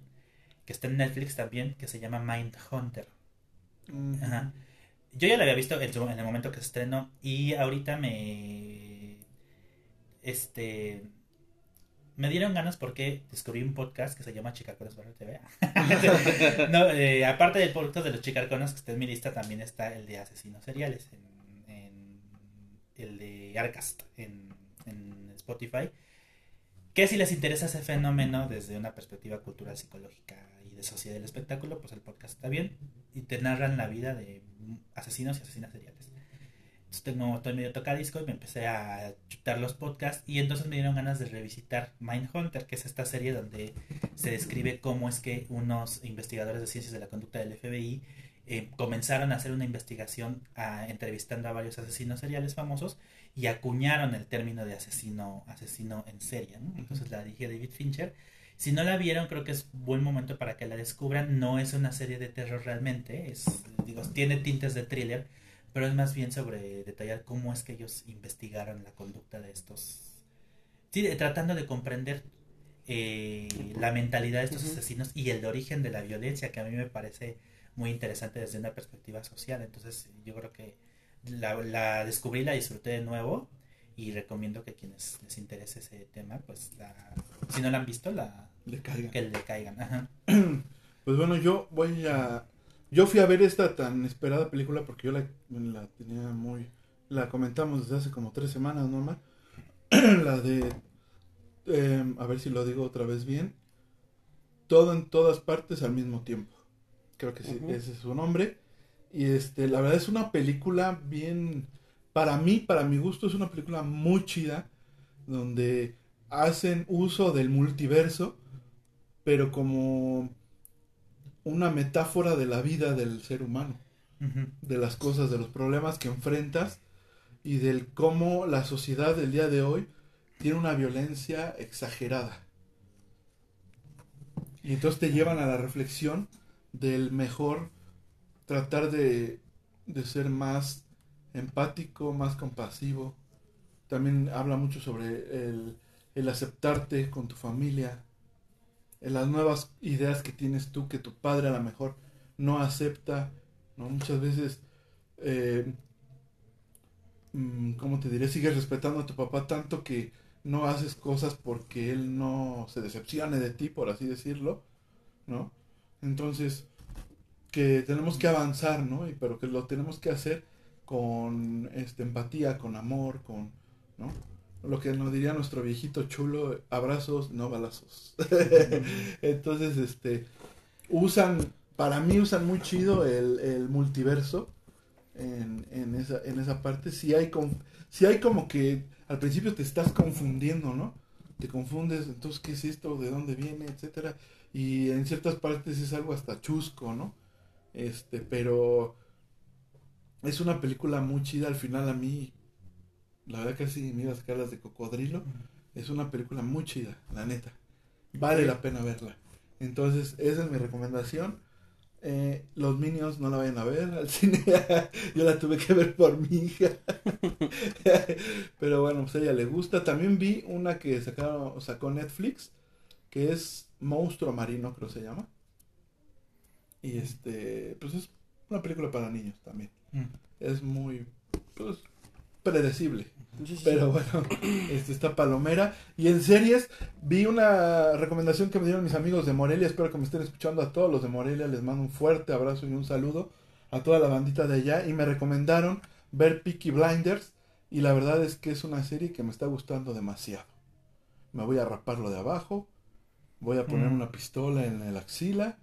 que está en Netflix también, que se llama Mindhunter. Ujú. Ajá. Yo ya la había visto en, su- en el momento que se estrenó y ahorita me... Este... Me dieron ganas porque descubrí un podcast que se llama Chicarcones Barrio TV. no, eh, aparte del podcast de los Chicarcones que está en mi lista, también está el de asesinos seriales, en- el de Arcast en, en Spotify. Que si les interesa ese fenómeno desde una perspectiva cultural, psicológica y de sociedad del espectáculo, pues el podcast está bien. Y te narran la vida de asesinos y asesinas seriales. Entonces tengo, estoy medio tocadisco y me empecé a chutar los podcasts y entonces me dieron ganas de revisitar Mindhunter, que es esta serie donde se describe cómo es que unos investigadores de ciencias de la conducta del FBI eh, comenzaron a hacer una investigación a- entrevistando a varios asesinos seriales famosos y acuñaron el término de asesino, asesino en serie. ¿no? Entonces la dije David Fincher. Si no la vieron, creo que es buen momento para que la descubran. No es una serie de terror realmente, es, digo, tiene tintes de thriller, pero es más bien sobre detallar cómo es que ellos investigaron la conducta de estos. Sí, tratando de comprender eh, la mentalidad de estos asesinos y el origen de la violencia, que a mí me parece muy interesante desde una perspectiva social. Entonces, yo creo que la, la descubrí, la disfruté de nuevo y recomiendo que quienes les interese ese tema, pues la, si no la han visto, la, Le que le caigan. Ajá. Pues bueno, yo voy a. Yo fui a ver esta tan esperada película porque yo la, la tenía muy. La comentamos desde hace como tres semanas, ¿no, Mar? la de. em, a ver si lo digo otra vez bien. Todo en todas partes al mismo tiempo. Creo que sí, ese es su nombre. Y este, la verdad es una película bien. Para mí, para mi gusto, es una película muy chida. Donde hacen uso del multiverso. Pero como una metáfora de la vida del ser humano, de las cosas, de los problemas que enfrentas y del cómo la sociedad del día de hoy tiene una violencia exagerada. Y entonces te llevan a la reflexión del mejor tratar de, de ser más empático, más compasivo. También habla mucho sobre el, el aceptarte con tu familia, en las nuevas ideas que tienes tú que tu padre a lo mejor no acepta, ¿no? Muchas veces, eh, mm, ¿cómo te diré? Sigues respetando a tu papá tanto que no haces cosas porque él no se decepcione de ti, por así decirlo, ¿no? Entonces, que tenemos que avanzar, ¿no? Y, pero que lo tenemos que hacer con este, empatía, con amor, con, ¿no? Lo que nos diría nuestro viejito chulo, abrazos, no balazos. Entonces, este, usan, para mí usan muy chido el, el multiverso en, en, esa, en esa parte. Si hay, con, si hay como que al principio te estás confundiendo, ¿no? Te confundes, entonces, ¿qué es esto? ¿De dónde viene? Etcétera. Y en ciertas partes es algo hasta chusco, ¿no? Este, pero es una película muy chida. Al final a mí, la verdad casi me iba a sacar las de cocodrilo. Es una película muy chida, la neta. Vale la pena verla. Entonces, esa es mi recomendación. Eh, los Minions no la vayan a ver al cine. Yo la tuve que ver por mi hija. Pero bueno, pues a ella le gusta. También vi una que sacaron, sacó Netflix, que es Monstruo Marino, creo se llama. Y este, pues es una película para niños también. Mm. Es muy, pues, predecible. Sí, sí, Pero sí. bueno, este está Palomera. Y en series, vi una recomendación que me dieron mis amigos de Morelia. Espero que me estén escuchando a todos los de Morelia. Les mando un fuerte abrazo y un saludo a toda la bandita de allá. Y me recomendaron ver Peaky Blinders. Y la verdad es que es una serie que me está gustando demasiado. Me voy a raparlo de abajo. Voy a poner Mm. una pistola en el axila,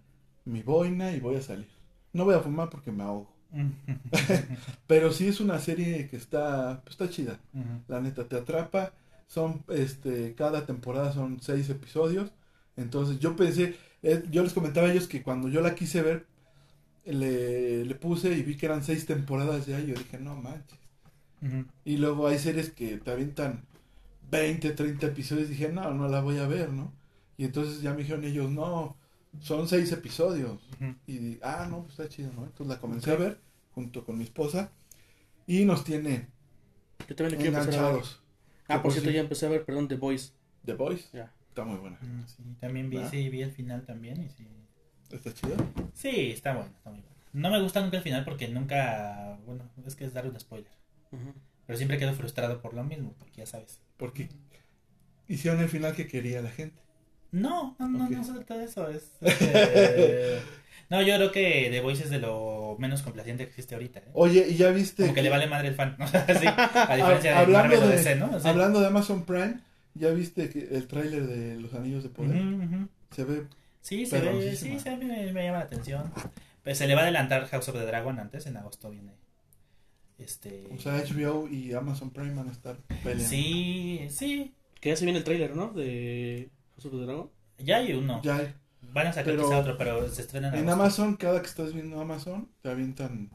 mi boina y voy a salir. No voy a fumar porque me ahogo. Pero sí es una serie que está, pues, está chida. La neta, te atrapa. Son, este, cada temporada son seis episodios. Entonces yo pensé, eh, yo les comentaba a ellos que cuando yo la quise ver, le, le puse y vi que eran seis temporadas ya. Y yo dije, no manches. Y luego hay series que te avientan 20, 30 episodios. Y dije, no, no la voy a ver, ¿no? Y entonces ya me dijeron ellos, no, son seis episodios. Ujú. Y di- ah, no, pues está chido, ¿no? Entonces la comencé a ver junto con mi esposa. Y nos tiene Yo también le enganchados. Ah, por cierto, sí, ya empecé a ver, perdón, The Voice. The Voice Ya. está muy buena. Mm, sí, también vi, sí, vi el final también y sí. Está chida. Sí, está bueno, está muy bueno. No me gusta nunca el final porque nunca, bueno, es que es dar un spoiler. Pero siempre quedo frustrado por lo mismo, porque ya sabes. Porque hicieron el final que quería la gente. No, no, no, no se trata de eso. Es, este, No, yo creo que The Voice es de lo menos complaciente que existe ahorita. ¿eh? Oye, ¿y ya viste? Como que le vale madre el fan. ¿no? Sí, a diferencia de hablando Marvel o de- DC, ¿no? Sí. Hablando de Amazon Prime, ¿ya viste que el tráiler de Los Anillos de Poder? Se ve... Sí, se ve, sí, se ve, me, me llama la atención. Pues se le va a adelantar House of the Dragon antes, en agosto viene. Este. O sea, HBO y Amazon Prime van a estar peleando. sí, sí. Que ya se viene el tráiler, ¿no? De House of the Dragon. Ya hay uno. Ya hay. Van a sacar Pero- quizá otro, pero se estrena en. Amazon, cada que estás viendo Amazon, te avientan...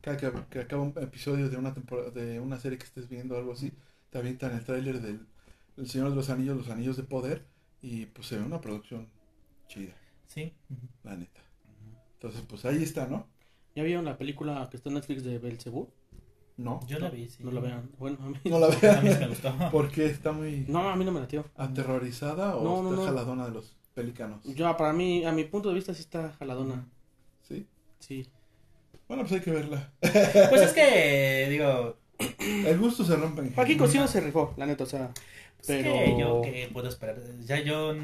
Cada que, que acaba un episodio de una temporada, de una serie que estés viendo o algo así, te avientan el tráiler del El Señor de los Anillos, Los Anillos de Poder, y pues se ve una producción chida, Sí. La neta. Entonces, pues ahí está, ¿no? ¿Ya vieron la película que está en Netflix de Belzebú? No, Yo la vi, sí. No la vean. Bueno, a mí. no la A mí sí vean. me gustó. porque está muy No, a mí no me latió. aterrorizada o No, no, está no. jaladona de los pelícanos. Yo, para mí, a mi punto de vista, sí está jaladona. ¿Sí? Sí. Bueno, pues hay que verla. Pues es que, digo, El gusto se rompe en Joaquín general. Se rifó, la neta, o sea. pues Pero. que yo que puedo esperar. Ya yo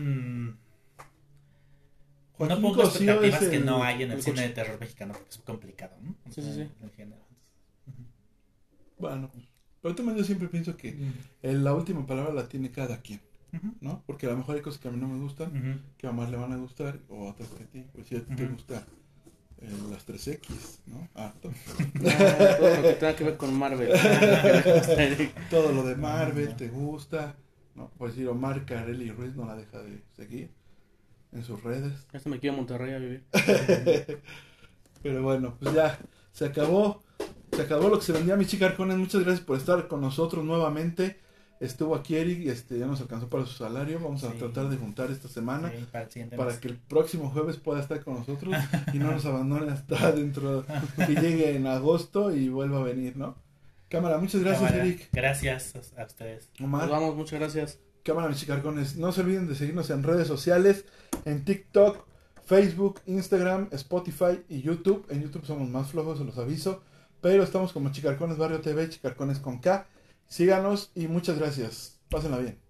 Joaquín no pongo expectativas es que no hay en el el cine coche. de terror mexicano porque es complicado, ¿no? O Sí, sí, sí. en género. Bueno, pero también yo siempre pienso que el- la última palabra la tiene cada quien, ¿no? Porque a lo mejor hay cosas que a mí no me gustan, que a más le van a gustar, o otras que a ti. Pues si a ti te gusta eh, las 3X, ¿no? Harto. Ah, todo lo que tenga que ver con Marvel. Todo lo de Marvel te gusta, ¿no? Por decir, Omar Carelli Ruiz no la deja de seguir en sus redes. ya se me quiero a Monterrey a vivir. Pero bueno, pues ya se acabó. Se acabó lo que se vendía Michi Carcones. Muchas gracias por estar con nosotros nuevamente. Estuvo aquí Eric, este, ya nos alcanzó para su salario. Vamos a Sí. tratar de juntar esta semana Sí, para que el próximo jueves pueda estar con nosotros y no nos abandone hasta dentro que llegue en agosto y vuelva a venir, ¿no? Cámara, muchas gracias Cámara, Eric. Gracias a ustedes. Nos Omar, vamos, muchas gracias. Cámara Michi Carcones. No se olviden de seguirnos en redes sociales, en TikTok, Facebook, Instagram, Spotify y YouTube. En YouTube somos más flojos, se los aviso. Pero estamos como Chicarcones Barrio TV, Chicarcones con K. Síganos y muchas gracias. Pásenla bien.